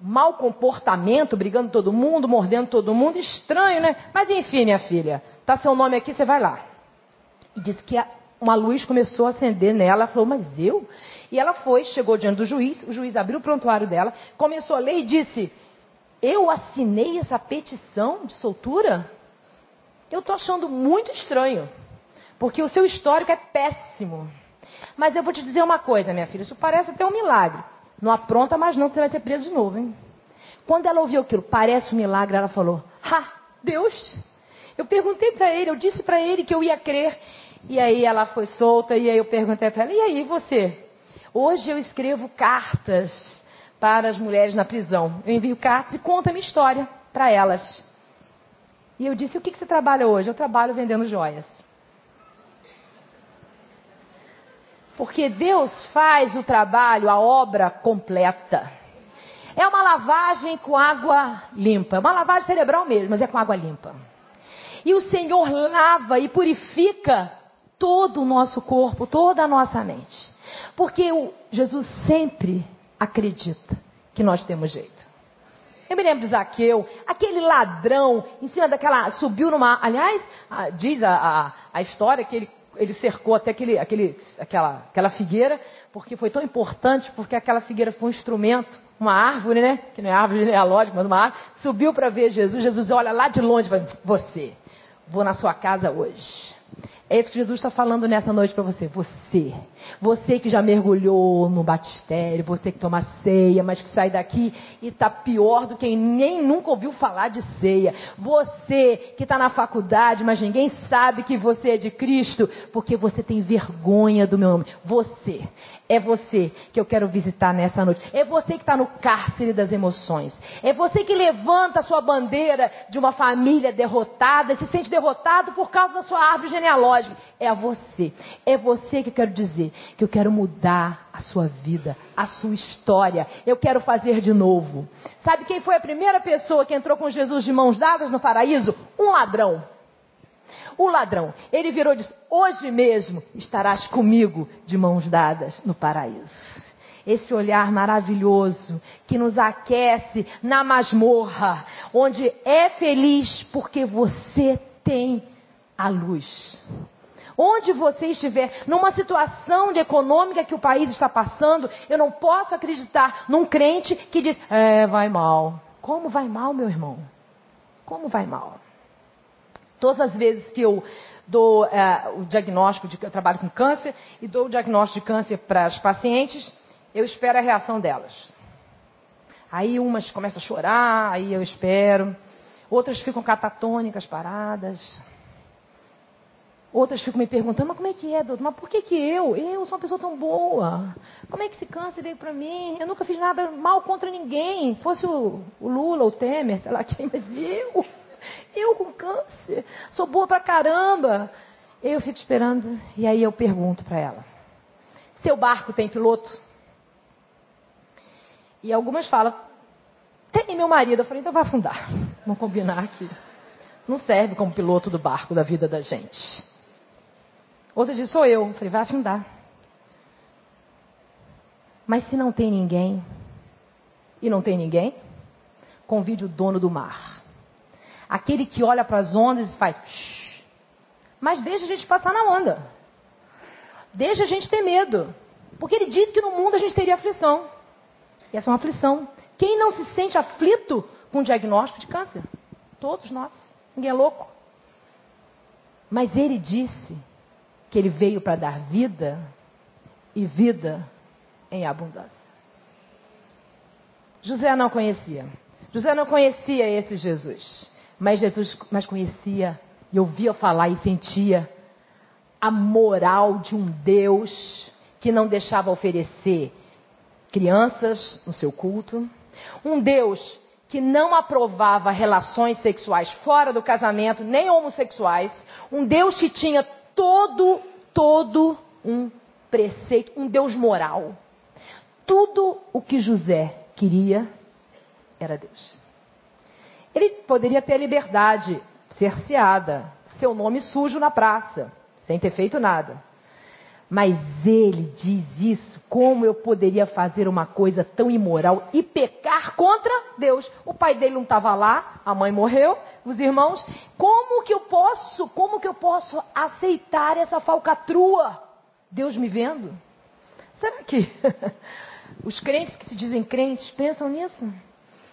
mau comportamento, brigando todo mundo, mordendo todo mundo, estranho, né? Mas enfim, minha filha, tá seu nome aqui, você vai lá. E disse que uma luz começou a acender nela, ela falou, mas eu? E ela foi, chegou diante do juiz, o juiz abriu o prontuário dela, começou a ler e disse, eu assinei essa petição de soltura? Eu estou achando muito estranho, porque o seu histórico é péssimo. Mas eu vou te dizer uma coisa, minha filha, isso parece até um milagre. Não apronta mais não, você vai ser preso de novo, hein? Quando ela ouviu aquilo, parece um milagre, ela falou: Ha, Deus! Eu perguntei para ele, eu disse para ele que eu ia crer. E aí ela foi solta, e aí eu perguntei para ela: E aí você? Hoje eu escrevo cartas para as mulheres na prisão. Eu envio cartas e conto a minha história para elas. E eu disse: O que, que você trabalha hoje? Eu trabalho vendendo joias. Porque Deus faz o trabalho, a obra completa. É uma lavagem com água limpa. É uma lavagem cerebral mesmo, mas é com água limpa. E o Senhor lava e purifica todo o nosso corpo, toda a nossa mente. Porque o, Jesus sempre acredita que nós temos jeito. Eu me lembro de Zaqueu, aquele ladrão, em cima daquela. subiu numa. Aliás, diz a, a, a história que ele ele cercou até aquele, aquele, aquela, aquela figueira, porque foi tão importante, porque aquela figueira foi um instrumento, uma árvore, né? Que não é árvore genealógica, mas uma árvore. Subiu para ver Jesus. Jesus olha lá de longe e fala: Você, vou na sua casa hoje. É isso que Jesus está falando nessa noite para você. Você. Você que já mergulhou no batistério, você que toma ceia, mas que sai daqui e está pior do que nem nunca ouviu falar de ceia. Você que está na faculdade, mas ninguém sabe que você é de Cristo, porque você tem vergonha do meu nome. Você. É você que eu quero visitar nessa noite. É você que está no cárcere das emoções. É você que levanta a sua bandeira de uma família derrotada e se sente derrotado por causa da sua árvore genealógica. É a você. É você que eu quero dizer que eu quero mudar a sua vida, a sua história. Eu quero fazer de novo. Sabe quem foi a primeira pessoa que entrou com Jesus de mãos dadas no paraíso? Um ladrão o ladrão. Ele virou e disse: Hoje mesmo estarás comigo de mãos dadas no paraíso. Esse olhar maravilhoso que nos aquece na masmorra, onde é feliz porque você tem a luz. Onde você estiver, numa situação de econômica que o país está passando, eu não posso acreditar num crente que diz: É, vai mal. Como vai mal, meu irmão? Como vai mal? Todas as vezes que eu dou é, o diagnóstico, de, eu trabalho com câncer e dou o diagnóstico de câncer para as pacientes, eu espero a reação delas. Aí umas começam a chorar, aí eu espero. Outras ficam catatônicas, paradas. Outras ficam me perguntando, mas como é que é, doutor? Mas por que, que eu? Eu sou uma pessoa tão boa. Como é que esse câncer veio para mim? Eu nunca fiz nada mal contra ninguém. Fosse o, o Lula, o Temer, sei lá quem, mas eu. Eu com câncer, sou boa pra caramba. Eu fico esperando e aí eu pergunto para ela: Seu barco tem piloto? E algumas falam: Tem meu marido. Eu falei: Então vai afundar. Vamos combinar aqui. Não serve como piloto do barco da vida da gente. Outra diz: Sou eu. eu falei: Vai afundar. Mas se não tem ninguém, e não tem ninguém, convide o dono do mar. Aquele que olha para as ondas e faz. Shh. Mas deixa a gente passar na onda. Deixa a gente ter medo. Porque ele disse que no mundo a gente teria aflição. E essa é uma aflição. Quem não se sente aflito com o diagnóstico de câncer? todos nós. Ninguém é louco. Mas ele disse que ele veio para dar vida e vida em abundância. José não conhecia. José não conhecia esse Jesus. Mas Jesus mas conhecia e ouvia falar e sentia a moral de um Deus que não deixava oferecer crianças no seu culto, um Deus que não aprovava relações sexuais fora do casamento, nem homossexuais, um Deus que tinha todo, todo um preceito, um Deus moral. Tudo o que José queria era Deus. Ele poderia ter liberdade cerceada, seu nome sujo na praça, sem ter feito nada. Mas ele diz isso, como eu poderia fazer uma coisa tão imoral e pecar contra Deus? O pai dele não estava lá, a mãe morreu, os irmãos. Como que eu posso, como que eu posso aceitar essa falcatrua? Deus me vendo? Será que os crentes que se dizem crentes pensam nisso?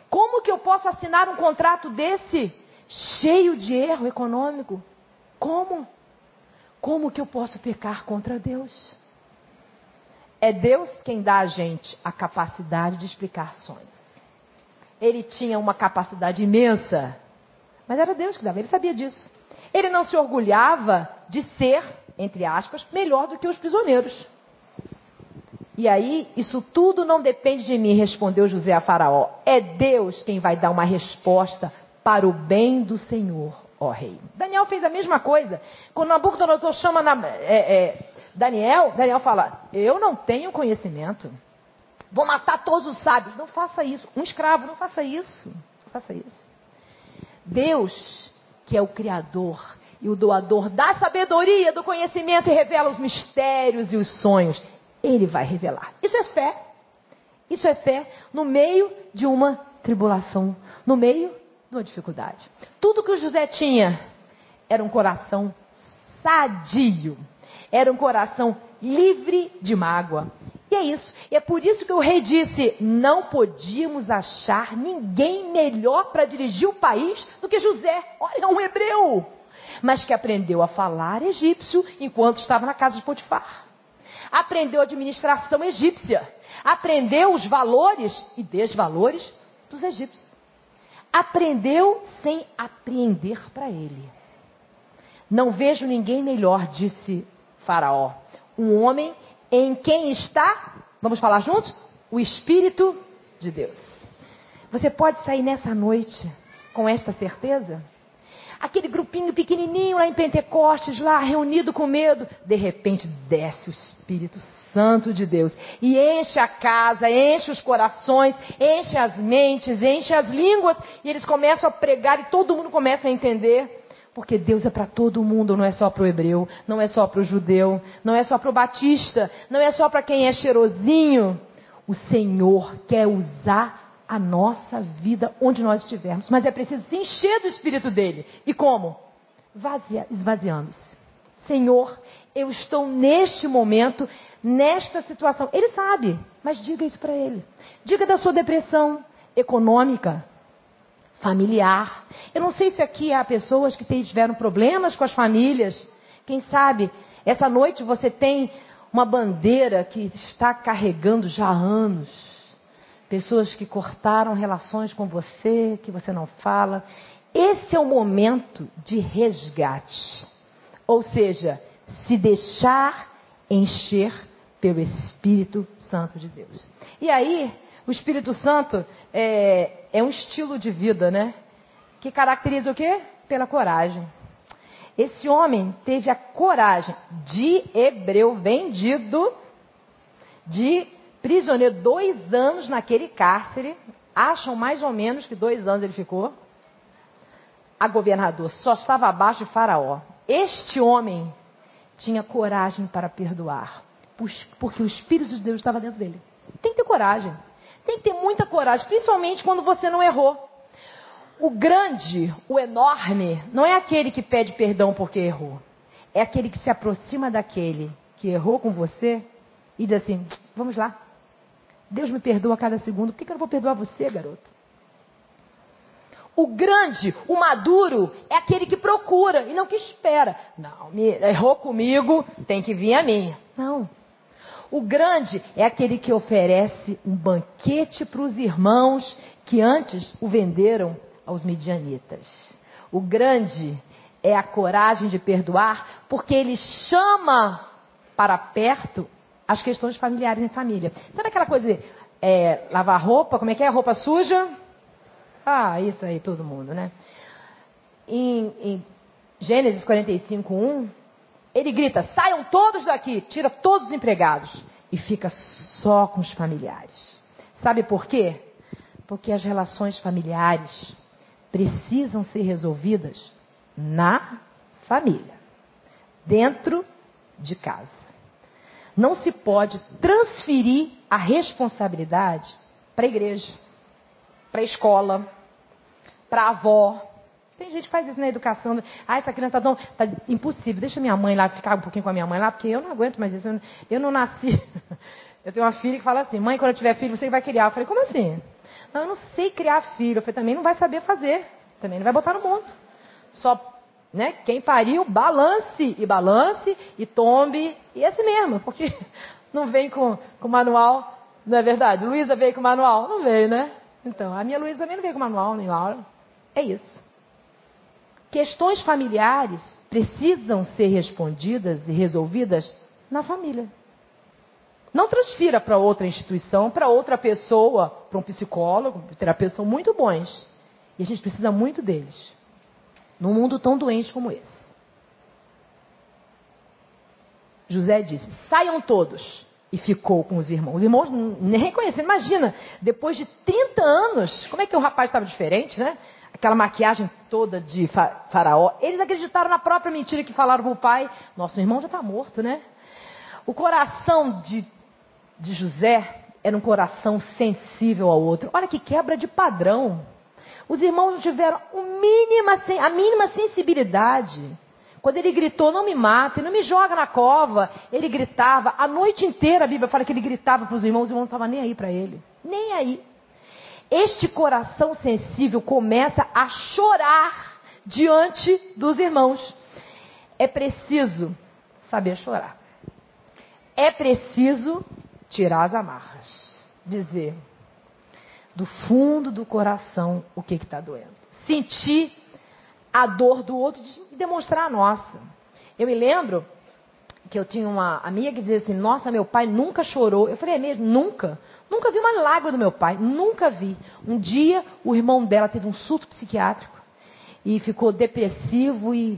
Como que eu posso assinar um contrato desse cheio de erro econômico? Como? Como que eu posso pecar contra Deus? É Deus quem dá a gente a capacidade de explicar sonhos. Ele tinha uma capacidade imensa, mas era Deus que dava, ele sabia disso. Ele não se orgulhava de ser, entre aspas, melhor do que os prisioneiros. E aí, isso tudo não depende de mim, respondeu José a Faraó. É Deus quem vai dar uma resposta para o bem do Senhor ó rei. Daniel fez a mesma coisa. Quando Nabucodonosor chama na, é, é, Daniel, Daniel fala: Eu não tenho conhecimento. Vou matar todos os sábios. Não faça isso. Um escravo, não faça isso. Não faça isso. Deus, que é o Criador e o doador da sabedoria, do conhecimento e revela os mistérios e os sonhos, Ele vai revelar. Isso é fé. Isso é fé no meio de uma tribulação, no meio numa dificuldade. Tudo que o José tinha era um coração sadio, era um coração livre de mágoa. E é isso. E é por isso que o rei disse: não podíamos achar ninguém melhor para dirigir o país do que José. Olha, um hebreu, mas que aprendeu a falar egípcio enquanto estava na casa de Potifar. Aprendeu a administração egípcia. Aprendeu os valores e desvalores dos egípcios. Aprendeu sem apreender para ele. Não vejo ninguém melhor, disse Faraó. Um homem em quem está, vamos falar juntos? O Espírito de Deus. Você pode sair nessa noite com esta certeza? Aquele grupinho pequenininho lá em Pentecostes, lá reunido com medo, de repente desce o Espírito Santo de Deus e enche a casa, enche os corações, enche as mentes, enche as línguas e eles começam a pregar e todo mundo começa a entender. Porque Deus é para todo mundo, não é só para o hebreu, não é só para o judeu, não é só para o batista, não é só para quem é cheirosinho. O Senhor quer usar a nossa vida onde nós estivermos, mas é preciso se encher do Espírito dele. E como? Esvaziando-se. Senhor, eu estou neste momento nesta situação. Ele sabe, mas diga isso para ele. Diga da sua depressão econômica, familiar. Eu não sei se aqui há pessoas que tiveram problemas com as famílias. Quem sabe essa noite você tem uma bandeira que está carregando já há anos. Pessoas que cortaram relações com você, que você não fala. Esse é o momento de resgate. Ou seja, se deixar encher pelo Espírito Santo de Deus. E aí, o Espírito Santo é, é um estilo de vida, né? Que caracteriza o quê? Pela coragem. Esse homem teve a coragem de hebreu vendido, de prisioneiro, dois anos naquele cárcere. Acham mais ou menos que dois anos ele ficou. A governador só estava abaixo de Faraó. Este homem tinha coragem para perdoar porque o Espírito de Deus estava dentro dele. Tem que ter coragem. Tem que ter muita coragem, principalmente quando você não errou. O grande, o enorme, não é aquele que pede perdão porque errou. É aquele que se aproxima daquele que errou com você e diz assim: Vamos lá. Deus me perdoa a cada segundo. Por que, eu não vou perdoar você, garoto? O grande, o maduro, é aquele que procura e não que espera. Não, errou comigo, tem que vir a mim. Não. O grande é aquele que oferece um banquete para os irmãos que antes o venderam aos midianitas. O grande é a coragem de perdoar, porque ele chama para perto as questões familiares em família. Sabe aquela coisa de é, lavar roupa? Como é que é? Roupa suja? Ah, isso aí, todo mundo, né? Em, em Gênesis 45, 1, ele grita: saiam todos daqui, tira todos os empregados e fica só com os familiares. Sabe por quê? Porque as relações familiares precisam ser resolvidas na família, dentro de casa. Não se pode transferir a responsabilidade para a igreja, para a escola, para a avó. Tem gente que faz isso na educação. Ah, essa criança está tá impossível. Deixa minha mãe lá ficar um pouquinho com a minha mãe lá, porque eu não aguento mais isso. Eu não, eu não nasci. Eu tenho uma filha que fala assim: mãe, quando eu tiver filho, você vai criar. Eu falei: como assim? Não, eu não sei criar filho. Eu falei: também não vai saber fazer. Também não vai botar no mundo. Só né? Quem pariu, balance e balance e tombe. E esse mesmo, porque não vem com, com manual, não é verdade? Luísa veio com manual? Não veio, né? Então, a minha Luísa também não veio com manual, nem Laura. É isso. Questões familiares precisam ser respondidas e resolvidas na família. Não transfira para outra instituição, para outra pessoa, para um psicólogo, terapeutas são muito bons. E a gente precisa muito deles num mundo tão doente como esse. José disse: saiam todos. E ficou com os irmãos. Os irmãos nem reconheceram. Imagina, depois de 30 anos, como é que o rapaz estava diferente, né? Aquela maquiagem toda de faraó. Eles acreditaram na própria mentira que falaram para o pai: nosso irmão já está morto, né? O coração de, de José era um coração sensível ao outro. Olha que quebra de padrão. Os irmãos tiveram mínima, a mínima sensibilidade. Quando ele gritou, não me mate, não me joga na cova, ele gritava. A noite inteira a Bíblia fala que ele gritava para os irmãos, os irmãos não estavam nem aí para ele. Nem aí. Este coração sensível começa a chorar diante dos irmãos. É preciso saber chorar. É preciso tirar as amarras. Dizer, do fundo do coração o que está doendo. Sentir a dor do outro e demonstrar a nossa. Eu me lembro que eu tinha uma amiga que dizia assim: Nossa, meu pai nunca chorou. Eu falei: É mesmo? Nunca. Nunca vi uma lágrima do meu pai. Nunca vi. Um dia, o irmão dela teve um surto psiquiátrico e ficou depressivo e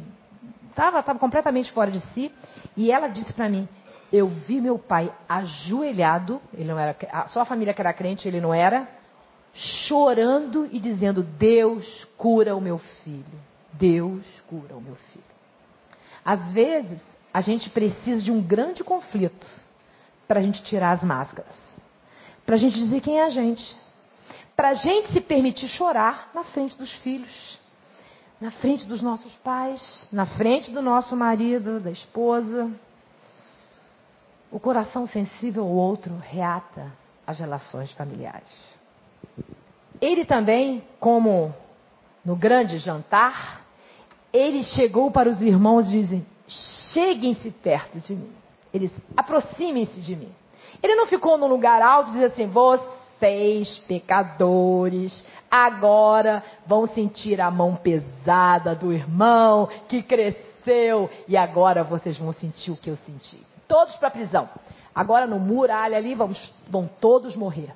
estava tava completamente fora de si. E ela disse para mim: Eu vi meu pai ajoelhado. Ele não era. Só a família que era crente, ele não era chorando e dizendo: Deus cura o meu filho. Deus cura o meu filho. Às vezes, a gente precisa de um grande conflito para a gente tirar as máscaras, para a gente dizer quem é a gente, para a gente se permitir chorar na frente dos filhos, na frente dos nossos pais, na frente do nosso marido, da esposa. O coração sensível ao outro reata as relações familiares. Ele também, como no grande jantar, ele chegou para os irmãos e dizem: cheguem-se perto de mim. Eles aproximem-se de mim. Ele não ficou num lugar alto e disse assim: vocês, pecadores, agora vão sentir a mão pesada do irmão que cresceu e agora vocês vão sentir o que eu senti. Todos para a prisão. Agora no muralha ali vamos, vão todos morrer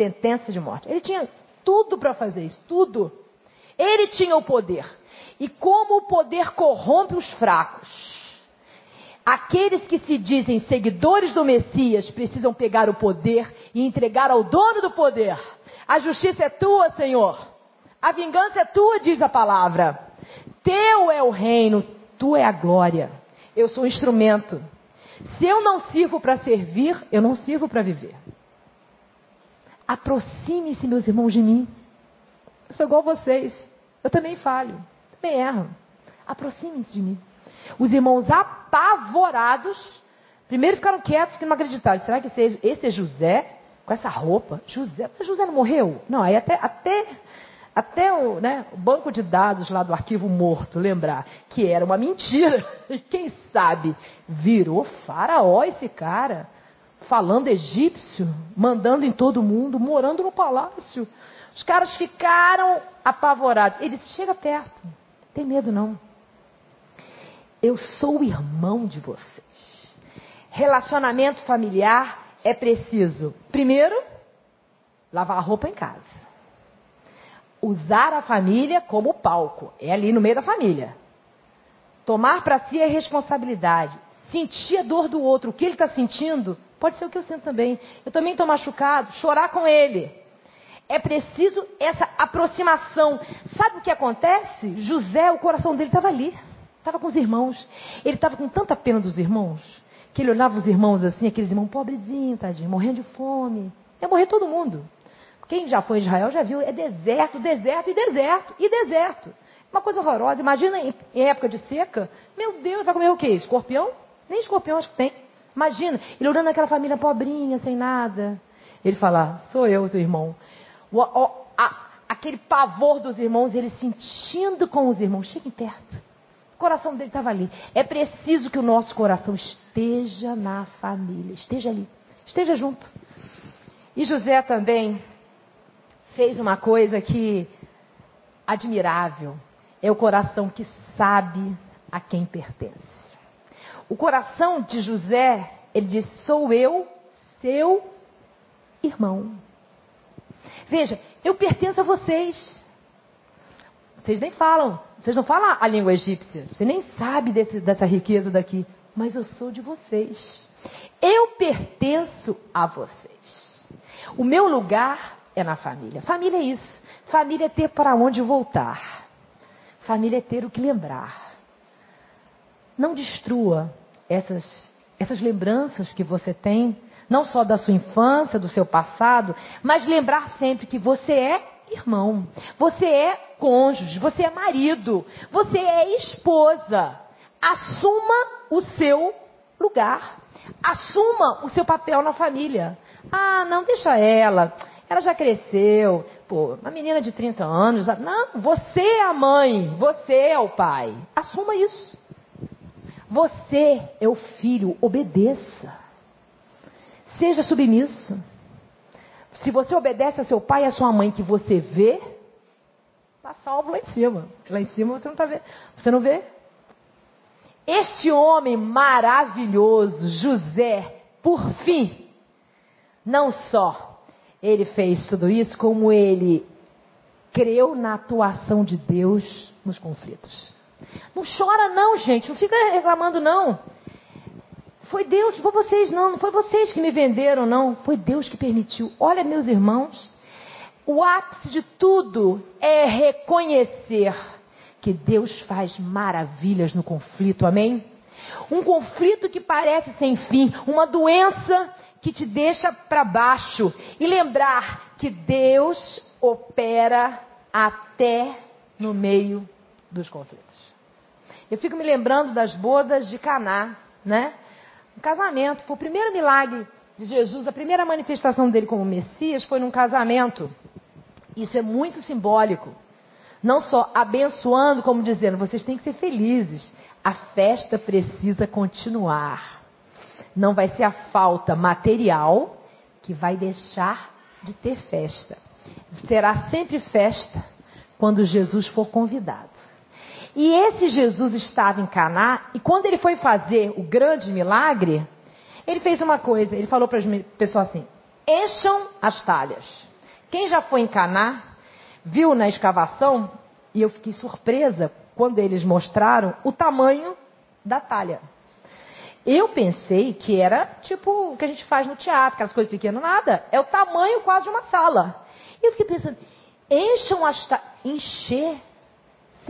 sentença de morte. Ele tinha tudo para fazer isso, tudo. Ele tinha o poder. E como o poder corrompe os fracos, aqueles que se dizem seguidores do Messias precisam pegar o poder e entregar ao dono do poder. A justiça é tua, Senhor. A vingança é tua, diz a palavra. Teu é o reino, tu é a glória. Eu sou um instrumento. Se eu não sirvo para servir, eu não sirvo para viver. Aproxime-se, meus irmãos, de mim. Eu sou igual a vocês. Eu também falho. Também erro. Aproxime-se de mim. Os irmãos apavorados, primeiro ficaram quietos que não acreditaram. Será que esse é, esse é José? Com essa roupa? José, José não morreu? Não, aí até, até, até o, né, o banco de dados lá do arquivo morto lembrar que era uma mentira. E quem sabe virou faraó esse cara, falando egípcio, mandando em todo mundo, morando no palácio. Os caras ficaram apavorados. Ele disse: chega perto, tem medo não. Eu sou o irmão de vocês. Relacionamento familiar é preciso, primeiro, lavar a roupa em casa usar a família como palco. É ali no meio da família. Tomar para si a responsabilidade. Sentir a dor do outro. O que ele está sentindo pode ser o que eu sinto também. Eu também estou machucado. Chorar com ele. É preciso essa aproximação. Sabe o que acontece? José, o coração dele estava ali. Estava com os irmãos. Ele estava com tanta pena dos irmãos. Que ele olhava os irmãos assim, aqueles irmãos pobrezinhos, tadinho, morrendo de fome. Ia morrer todo mundo. Quem já foi em Israel já viu, é deserto, deserto e deserto e deserto. Uma coisa horrorosa. Imagina em, em época de seca. Meu Deus, vai comer o quê? Escorpião? Nem escorpião acho que tem. Imagina, ele olhando aquela família pobrinha, sem nada. Ele fala, sou eu, teu irmão. O, o, a, aquele pavor dos irmãos, ele sentindo com os irmãos. Cheguem perto. Coração dele estava ali. É preciso que o nosso coração esteja na família. Esteja ali. Esteja junto. E José também fez uma coisa que admirável. É o coração que sabe a quem pertence. O coração de José, ele diz: Sou eu, seu irmão. Veja, eu pertenço a vocês. Vocês nem falam, vocês não falam a língua egípcia, você nem sabe desse, dessa riqueza daqui, mas eu sou de vocês. Eu pertenço a vocês. O meu lugar é na família. Família é isso. Família é ter para onde voltar. Família é ter o que lembrar. Não destrua essas, essas lembranças que você tem, não só da sua infância, do seu passado, mas lembrar sempre que você é irmão, você é cônjuge, você é marido, você é esposa. Assuma o seu lugar. Assuma o seu papel na família. Ah, não deixa ela. Ela já cresceu. Pô, uma menina de 30 anos. Não, você é a mãe. Você é o pai. Assuma isso. Você é o filho. Obedeça. Seja submisso. Se você obedece a seu pai e a sua mãe que você vê, está salvo lá em cima. Lá em cima você não tá vendo. Você não vê? Este homem maravilhoso, José, por fim, não só ele fez tudo isso como ele creu na atuação de Deus nos conflitos. Não chora não, gente, não fica reclamando não. Foi Deus, não foi vocês não, não foi vocês que me venderam não, foi Deus que permitiu. Olha, meus irmãos, o ápice de tudo é reconhecer que Deus faz maravilhas no conflito, amém? Um conflito que parece sem fim, uma doença que te deixa para baixo e lembrar que Deus opera até no meio dos conflitos. Eu fico me lembrando das bodas de Caná, né? Casamento foi o primeiro milagre de Jesus, a primeira manifestação dele como Messias foi num casamento. Isso é muito simbólico. Não só abençoando, como dizendo, vocês têm que ser felizes. A festa precisa continuar não vai ser a falta material que vai deixar de ter festa. Será sempre festa quando Jesus for convidado. E esse Jesus estava em Caná e quando ele foi fazer o grande milagre, ele fez uma coisa, ele falou para as pessoas assim: "Encham as talhas". Quem já foi em Caná, viu na escavação, e eu fiquei surpresa quando eles mostraram o tamanho da talha. Eu pensei que era tipo o que a gente faz no teatro, aquelas coisas pequenas, nada. É o tamanho quase de uma sala. E eu fiquei pensando, encham as encher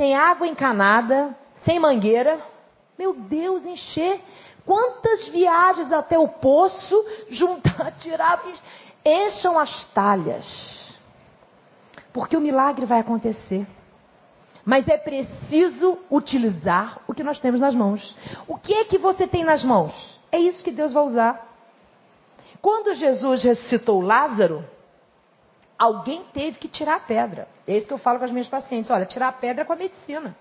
sem água encanada, sem mangueira. Meu Deus, encher. Quantas viagens até o poço, juntar, tirar, encham as talhas. Porque o milagre vai acontecer. Mas é preciso utilizar o que nós temos nas mãos. O que é que você tem nas mãos? É isso que Deus vai usar. Quando Jesus ressuscitou Lázaro, Alguém teve que tirar a pedra. É isso que eu falo com as minhas pacientes. Olha, tirar a pedra é com a medicina.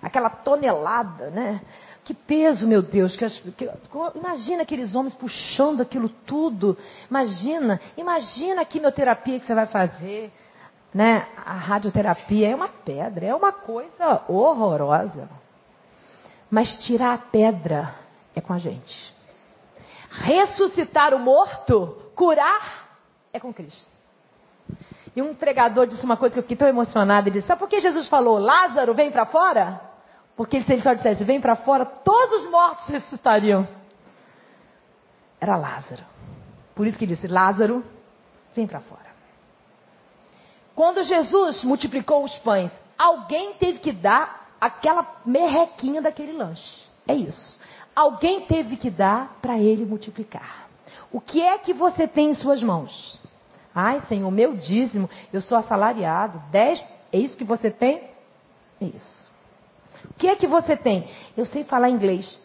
Aquela tonelada, né? Que peso, meu Deus. Que, que, imagina aqueles homens puxando aquilo tudo. Imagina, imagina a quimioterapia que você vai fazer. Né? A radioterapia é uma pedra, é uma coisa horrorosa. Mas tirar a pedra é com a gente. Ressuscitar o morto, curar, é com Cristo. E um pregador disse uma coisa que eu fiquei tão emocionada. Ele disse: Sabe por que Jesus falou, Lázaro, vem para fora? Porque se ele só dissesse, vem para fora, todos os mortos ressuscitariam. Era Lázaro. Por isso que ele disse: Lázaro, vem para fora. Quando Jesus multiplicou os pães, alguém teve que dar aquela merrequinha daquele lanche. É isso. Alguém teve que dar para ele multiplicar. O que é que você tem em suas mãos? Ai, Senhor, meu dízimo, eu sou assalariado. Dez, é isso que você tem? Isso. O que é que você tem? Eu sei falar inglês.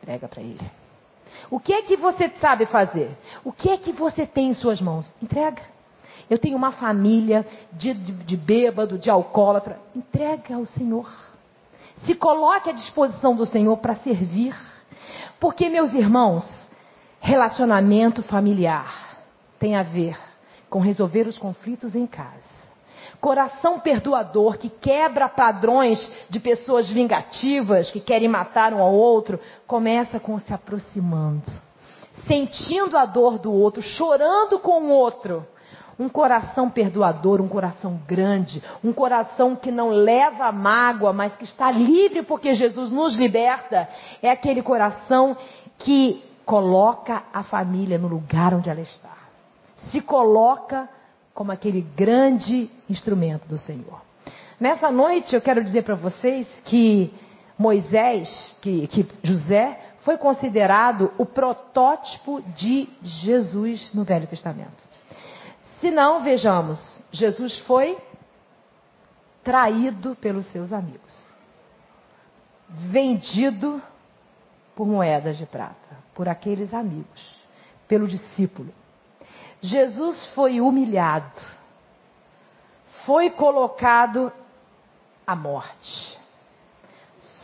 Prega para ele. O que é que você sabe fazer? O que é que você tem em suas mãos? Entrega. Eu tenho uma família de, de, de bêbado, de alcoólatra. Entrega ao Senhor. Se coloque à disposição do Senhor para servir. Porque, meus irmãos, relacionamento familiar tem a ver com resolver os conflitos em casa. Coração perdoador que quebra padrões de pessoas vingativas que querem matar um ao outro, começa com se aproximando, sentindo a dor do outro, chorando com o outro. Um coração perdoador, um coração grande, um coração que não leva mágoa, mas que está livre porque Jesus nos liberta, é aquele coração que coloca a família no lugar onde ela está se coloca como aquele grande instrumento do Senhor. Nessa noite eu quero dizer para vocês que Moisés, que, que José, foi considerado o protótipo de Jesus no Velho Testamento. Se não, vejamos, Jesus foi traído pelos seus amigos, vendido por moedas de prata, por aqueles amigos, pelo discípulo. Jesus foi humilhado, foi colocado à morte.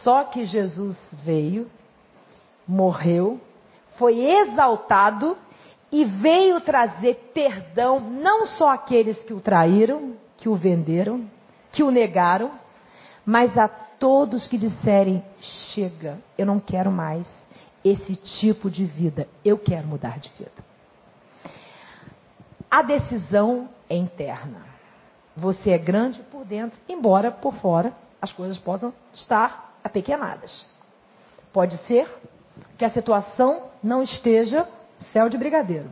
Só que Jesus veio, morreu, foi exaltado e veio trazer perdão não só àqueles que o traíram, que o venderam, que o negaram, mas a todos que disserem: chega, eu não quero mais esse tipo de vida, eu quero mudar de vida. A decisão é interna. Você é grande por dentro, embora por fora as coisas possam estar apequenadas. Pode ser que a situação não esteja céu de brigadeiro,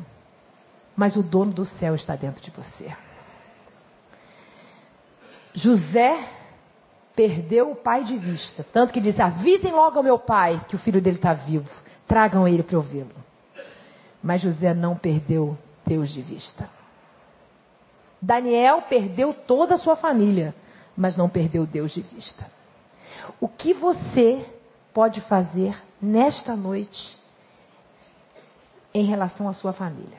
mas o dono do céu está dentro de você. José perdeu o pai de vista, tanto que disse: avisem logo ao meu pai que o filho dele está vivo, tragam ele para eu vê-lo. Mas José não perdeu Deus de vista. Daniel perdeu toda a sua família, mas não perdeu Deus de vista. O que você pode fazer nesta noite em relação à sua família?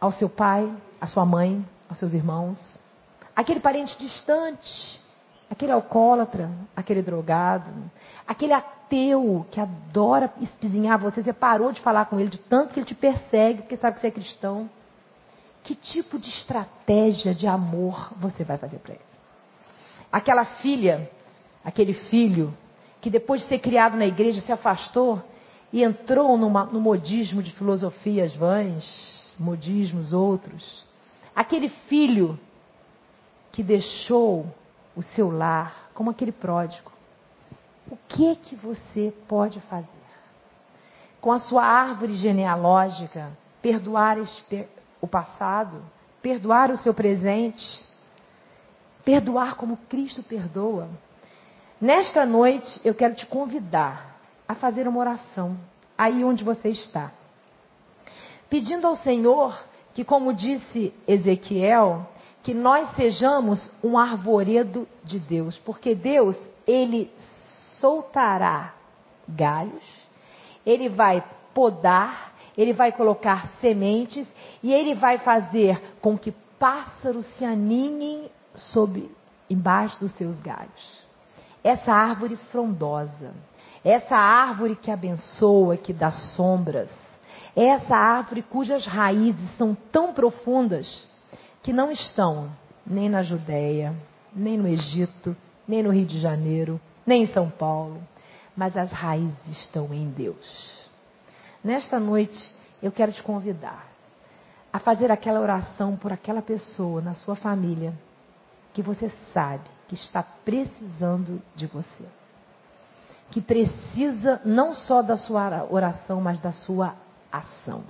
Ao seu pai, à sua mãe, aos seus irmãos, aquele parente distante, aquele alcoólatra, aquele drogado, aquele ateu que adora espizinhar você, você parou de falar com ele de tanto que ele te persegue porque sabe que você é cristão. Que tipo de estratégia de amor você vai fazer para ele? Aquela filha, aquele filho, que depois de ser criado na igreja se afastou e entrou numa, no modismo de filosofias vãs, modismos outros. Aquele filho que deixou o seu lar, como aquele pródigo. O que é que você pode fazer? Com a sua árvore genealógica, perdoar o passado, perdoar o seu presente, perdoar como Cristo perdoa. Nesta noite, eu quero te convidar a fazer uma oração, aí onde você está. Pedindo ao Senhor que, como disse Ezequiel, que nós sejamos um arvoredo de Deus, porque Deus, ele soltará galhos, ele vai podar ele vai colocar sementes e ele vai fazer com que pássaros se aninhem sob embaixo dos seus galhos. Essa árvore frondosa, essa árvore que abençoa, que dá sombras, essa árvore cujas raízes são tão profundas que não estão nem na Judéia, nem no Egito, nem no Rio de Janeiro, nem em São Paulo, mas as raízes estão em Deus. Nesta noite, eu quero te convidar a fazer aquela oração por aquela pessoa na sua família que você sabe que está precisando de você. Que precisa não só da sua oração, mas da sua ação.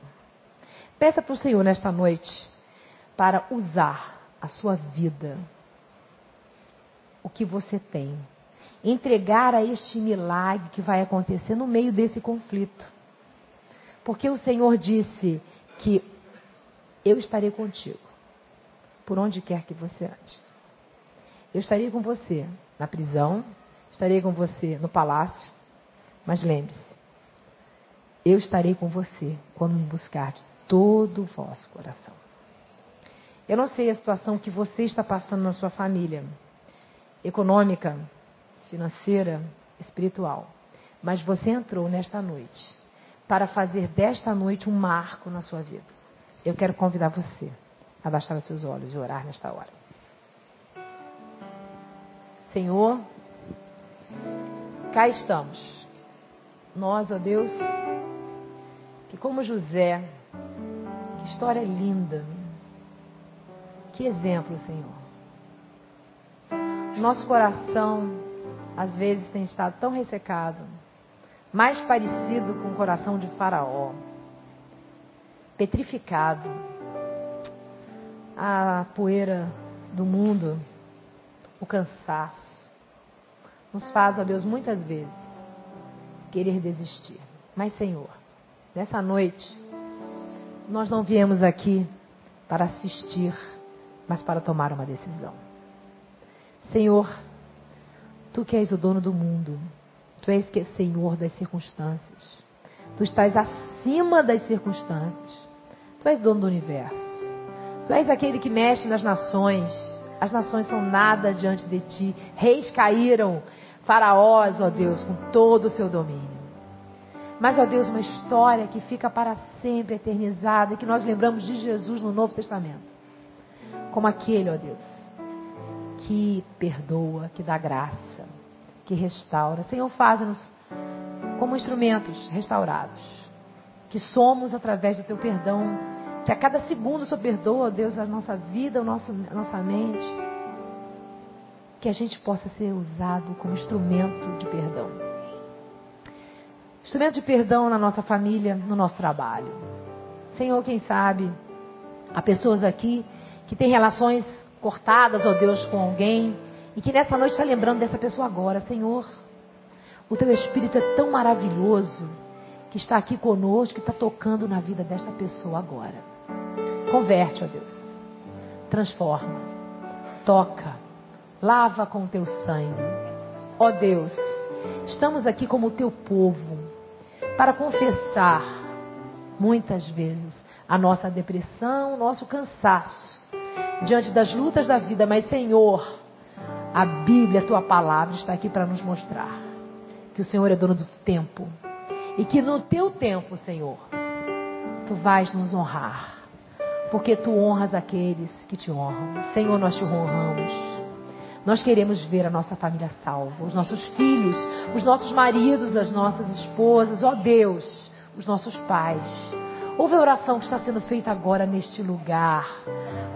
Peça para o Senhor nesta noite para usar a sua vida, o que você tem, entregar a este milagre que vai acontecer no meio desse conflito. Porque o Senhor disse que eu estarei contigo, por onde quer que você ande. Eu estarei com você na prisão, estarei com você no palácio, mas lembre-se, eu estarei com você quando me buscar de todo o vosso coração. Eu não sei a situação que você está passando na sua família, econômica, financeira, espiritual, mas você entrou nesta noite para fazer desta noite um marco na sua vida. Eu quero convidar você a baixar os seus olhos e orar nesta hora. Senhor, cá estamos. Nós, ó Deus, que como José, que história linda, que exemplo, Senhor. Nosso coração, às vezes, tem estado tão ressecado, mais parecido com o coração de Faraó petrificado. A poeira do mundo, o cansaço, nos faz, ó Deus, muitas vezes querer desistir. Mas, Senhor, nessa noite, nós não viemos aqui para assistir, mas para tomar uma decisão. Senhor, Tu que és o dono do mundo, Tu és que é Senhor das circunstâncias, Tu estás acima das circunstâncias. Tu és dono do universo. Tu és aquele que mexe nas nações. As nações são nada diante de ti. Reis caíram, faraós, ó Deus, com todo o seu domínio. Mas, ó Deus, uma história que fica para sempre eternizada e que nós lembramos de Jesus no Novo Testamento. Como aquele, ó Deus, que perdoa, que dá graça, que restaura. Senhor, faz-nos como instrumentos restaurados, que somos através do teu perdão que a cada segundo o Senhor perdoa, Deus, a nossa vida, a nossa, a nossa mente. Que a gente possa ser usado como instrumento de perdão. Instrumento de perdão na nossa família, no nosso trabalho. Senhor, quem sabe, há pessoas aqui que têm relações cortadas, ó oh Deus, com alguém, e que nessa noite está lembrando dessa pessoa agora. Senhor, o teu Espírito é tão maravilhoso que está aqui conosco, que está tocando na vida desta pessoa agora. Converte, ó Deus. Transforma. Toca. Lava com o teu sangue. Ó Deus, estamos aqui como o teu povo para confessar muitas vezes a nossa depressão, o nosso cansaço diante das lutas da vida, mas Senhor, a Bíblia, a tua palavra está aqui para nos mostrar que o Senhor é dono do tempo e que no teu tempo, Senhor, tu vais nos honrar porque tu honras aqueles que te honram. Senhor, nós te honramos. Nós queremos ver a nossa família salva, os nossos filhos, os nossos maridos, as nossas esposas, ó Deus, os nossos pais. Ouve a oração que está sendo feita agora neste lugar.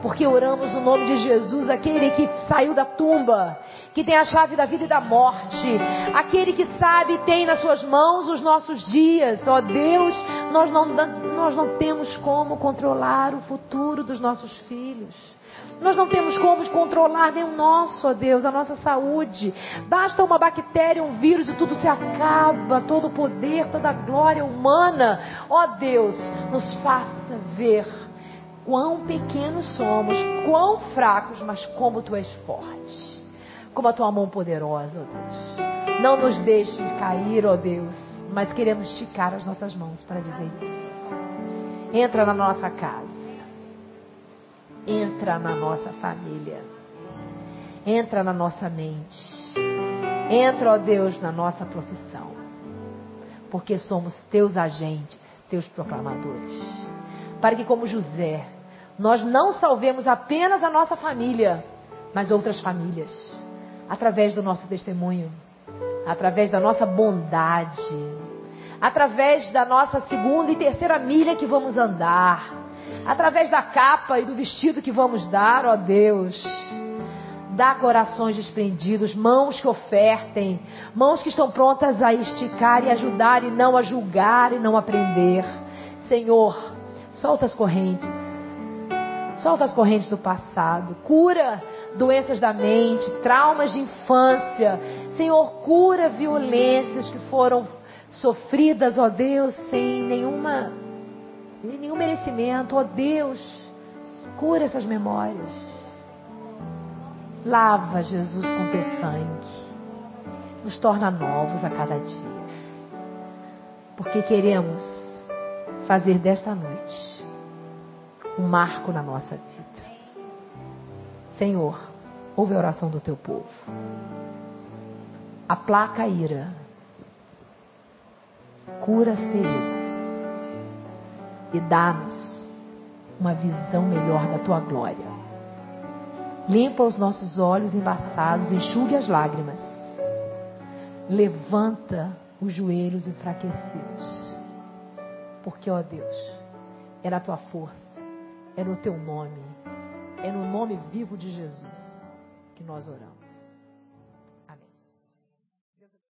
Porque oramos no nome de Jesus, aquele que saiu da tumba, que tem a chave da vida e da morte, aquele que sabe e tem nas suas mãos os nossos dias. Ó Deus, nós não, nós não temos como controlar o futuro dos nossos filhos. Nós não temos como controlar nem o nosso, ó Deus, a nossa saúde. Basta uma bactéria, um vírus e tudo se acaba. Todo o poder, toda a glória humana. Ó Deus, nos faça ver quão pequenos somos, quão fracos, mas como Tu és forte. Como a Tua mão poderosa, ó Deus. Não nos deixe de cair, ó Deus, mas queremos esticar as nossas mãos para dizer isso. Entra na nossa casa entra na nossa família, entra na nossa mente, entra, ó Deus, na nossa profissão, porque somos teus agentes, teus proclamadores, para que, como José, nós não salvemos apenas a nossa família, mas outras famílias, através do nosso testemunho, através da nossa bondade, através da nossa segunda e terceira milha que vamos andar, através da capa e do vestido que vamos dar, ó Deus. Dá corações desprendidos, mãos que ofertem, mãos que estão prontas a esticar e ajudar e não a julgar e não a prender. Senhor, solta as correntes. Solta as correntes do passado. Cura doenças da mente, traumas de infância. Senhor, cura violências que foram sofridas, ó Deus, sem nenhuma nenhum merecimento, ó Deus. Cura essas memórias. Lava, Jesus, com teu sangue. Nos torna novos a cada dia. Porque queremos fazer desta noite um marco na nossa vida. Senhor, ouve a oração do teu povo. Aplaca a ira. Cura as feridas. E dá-nos uma visão melhor da tua glória. Limpa os nossos olhos embaçados, enxugue as lágrimas. Levanta os joelhos enfraquecidos. Porque, ó Deus, é na tua força, é no teu nome é no nome vivo de Jesus que nós oramos.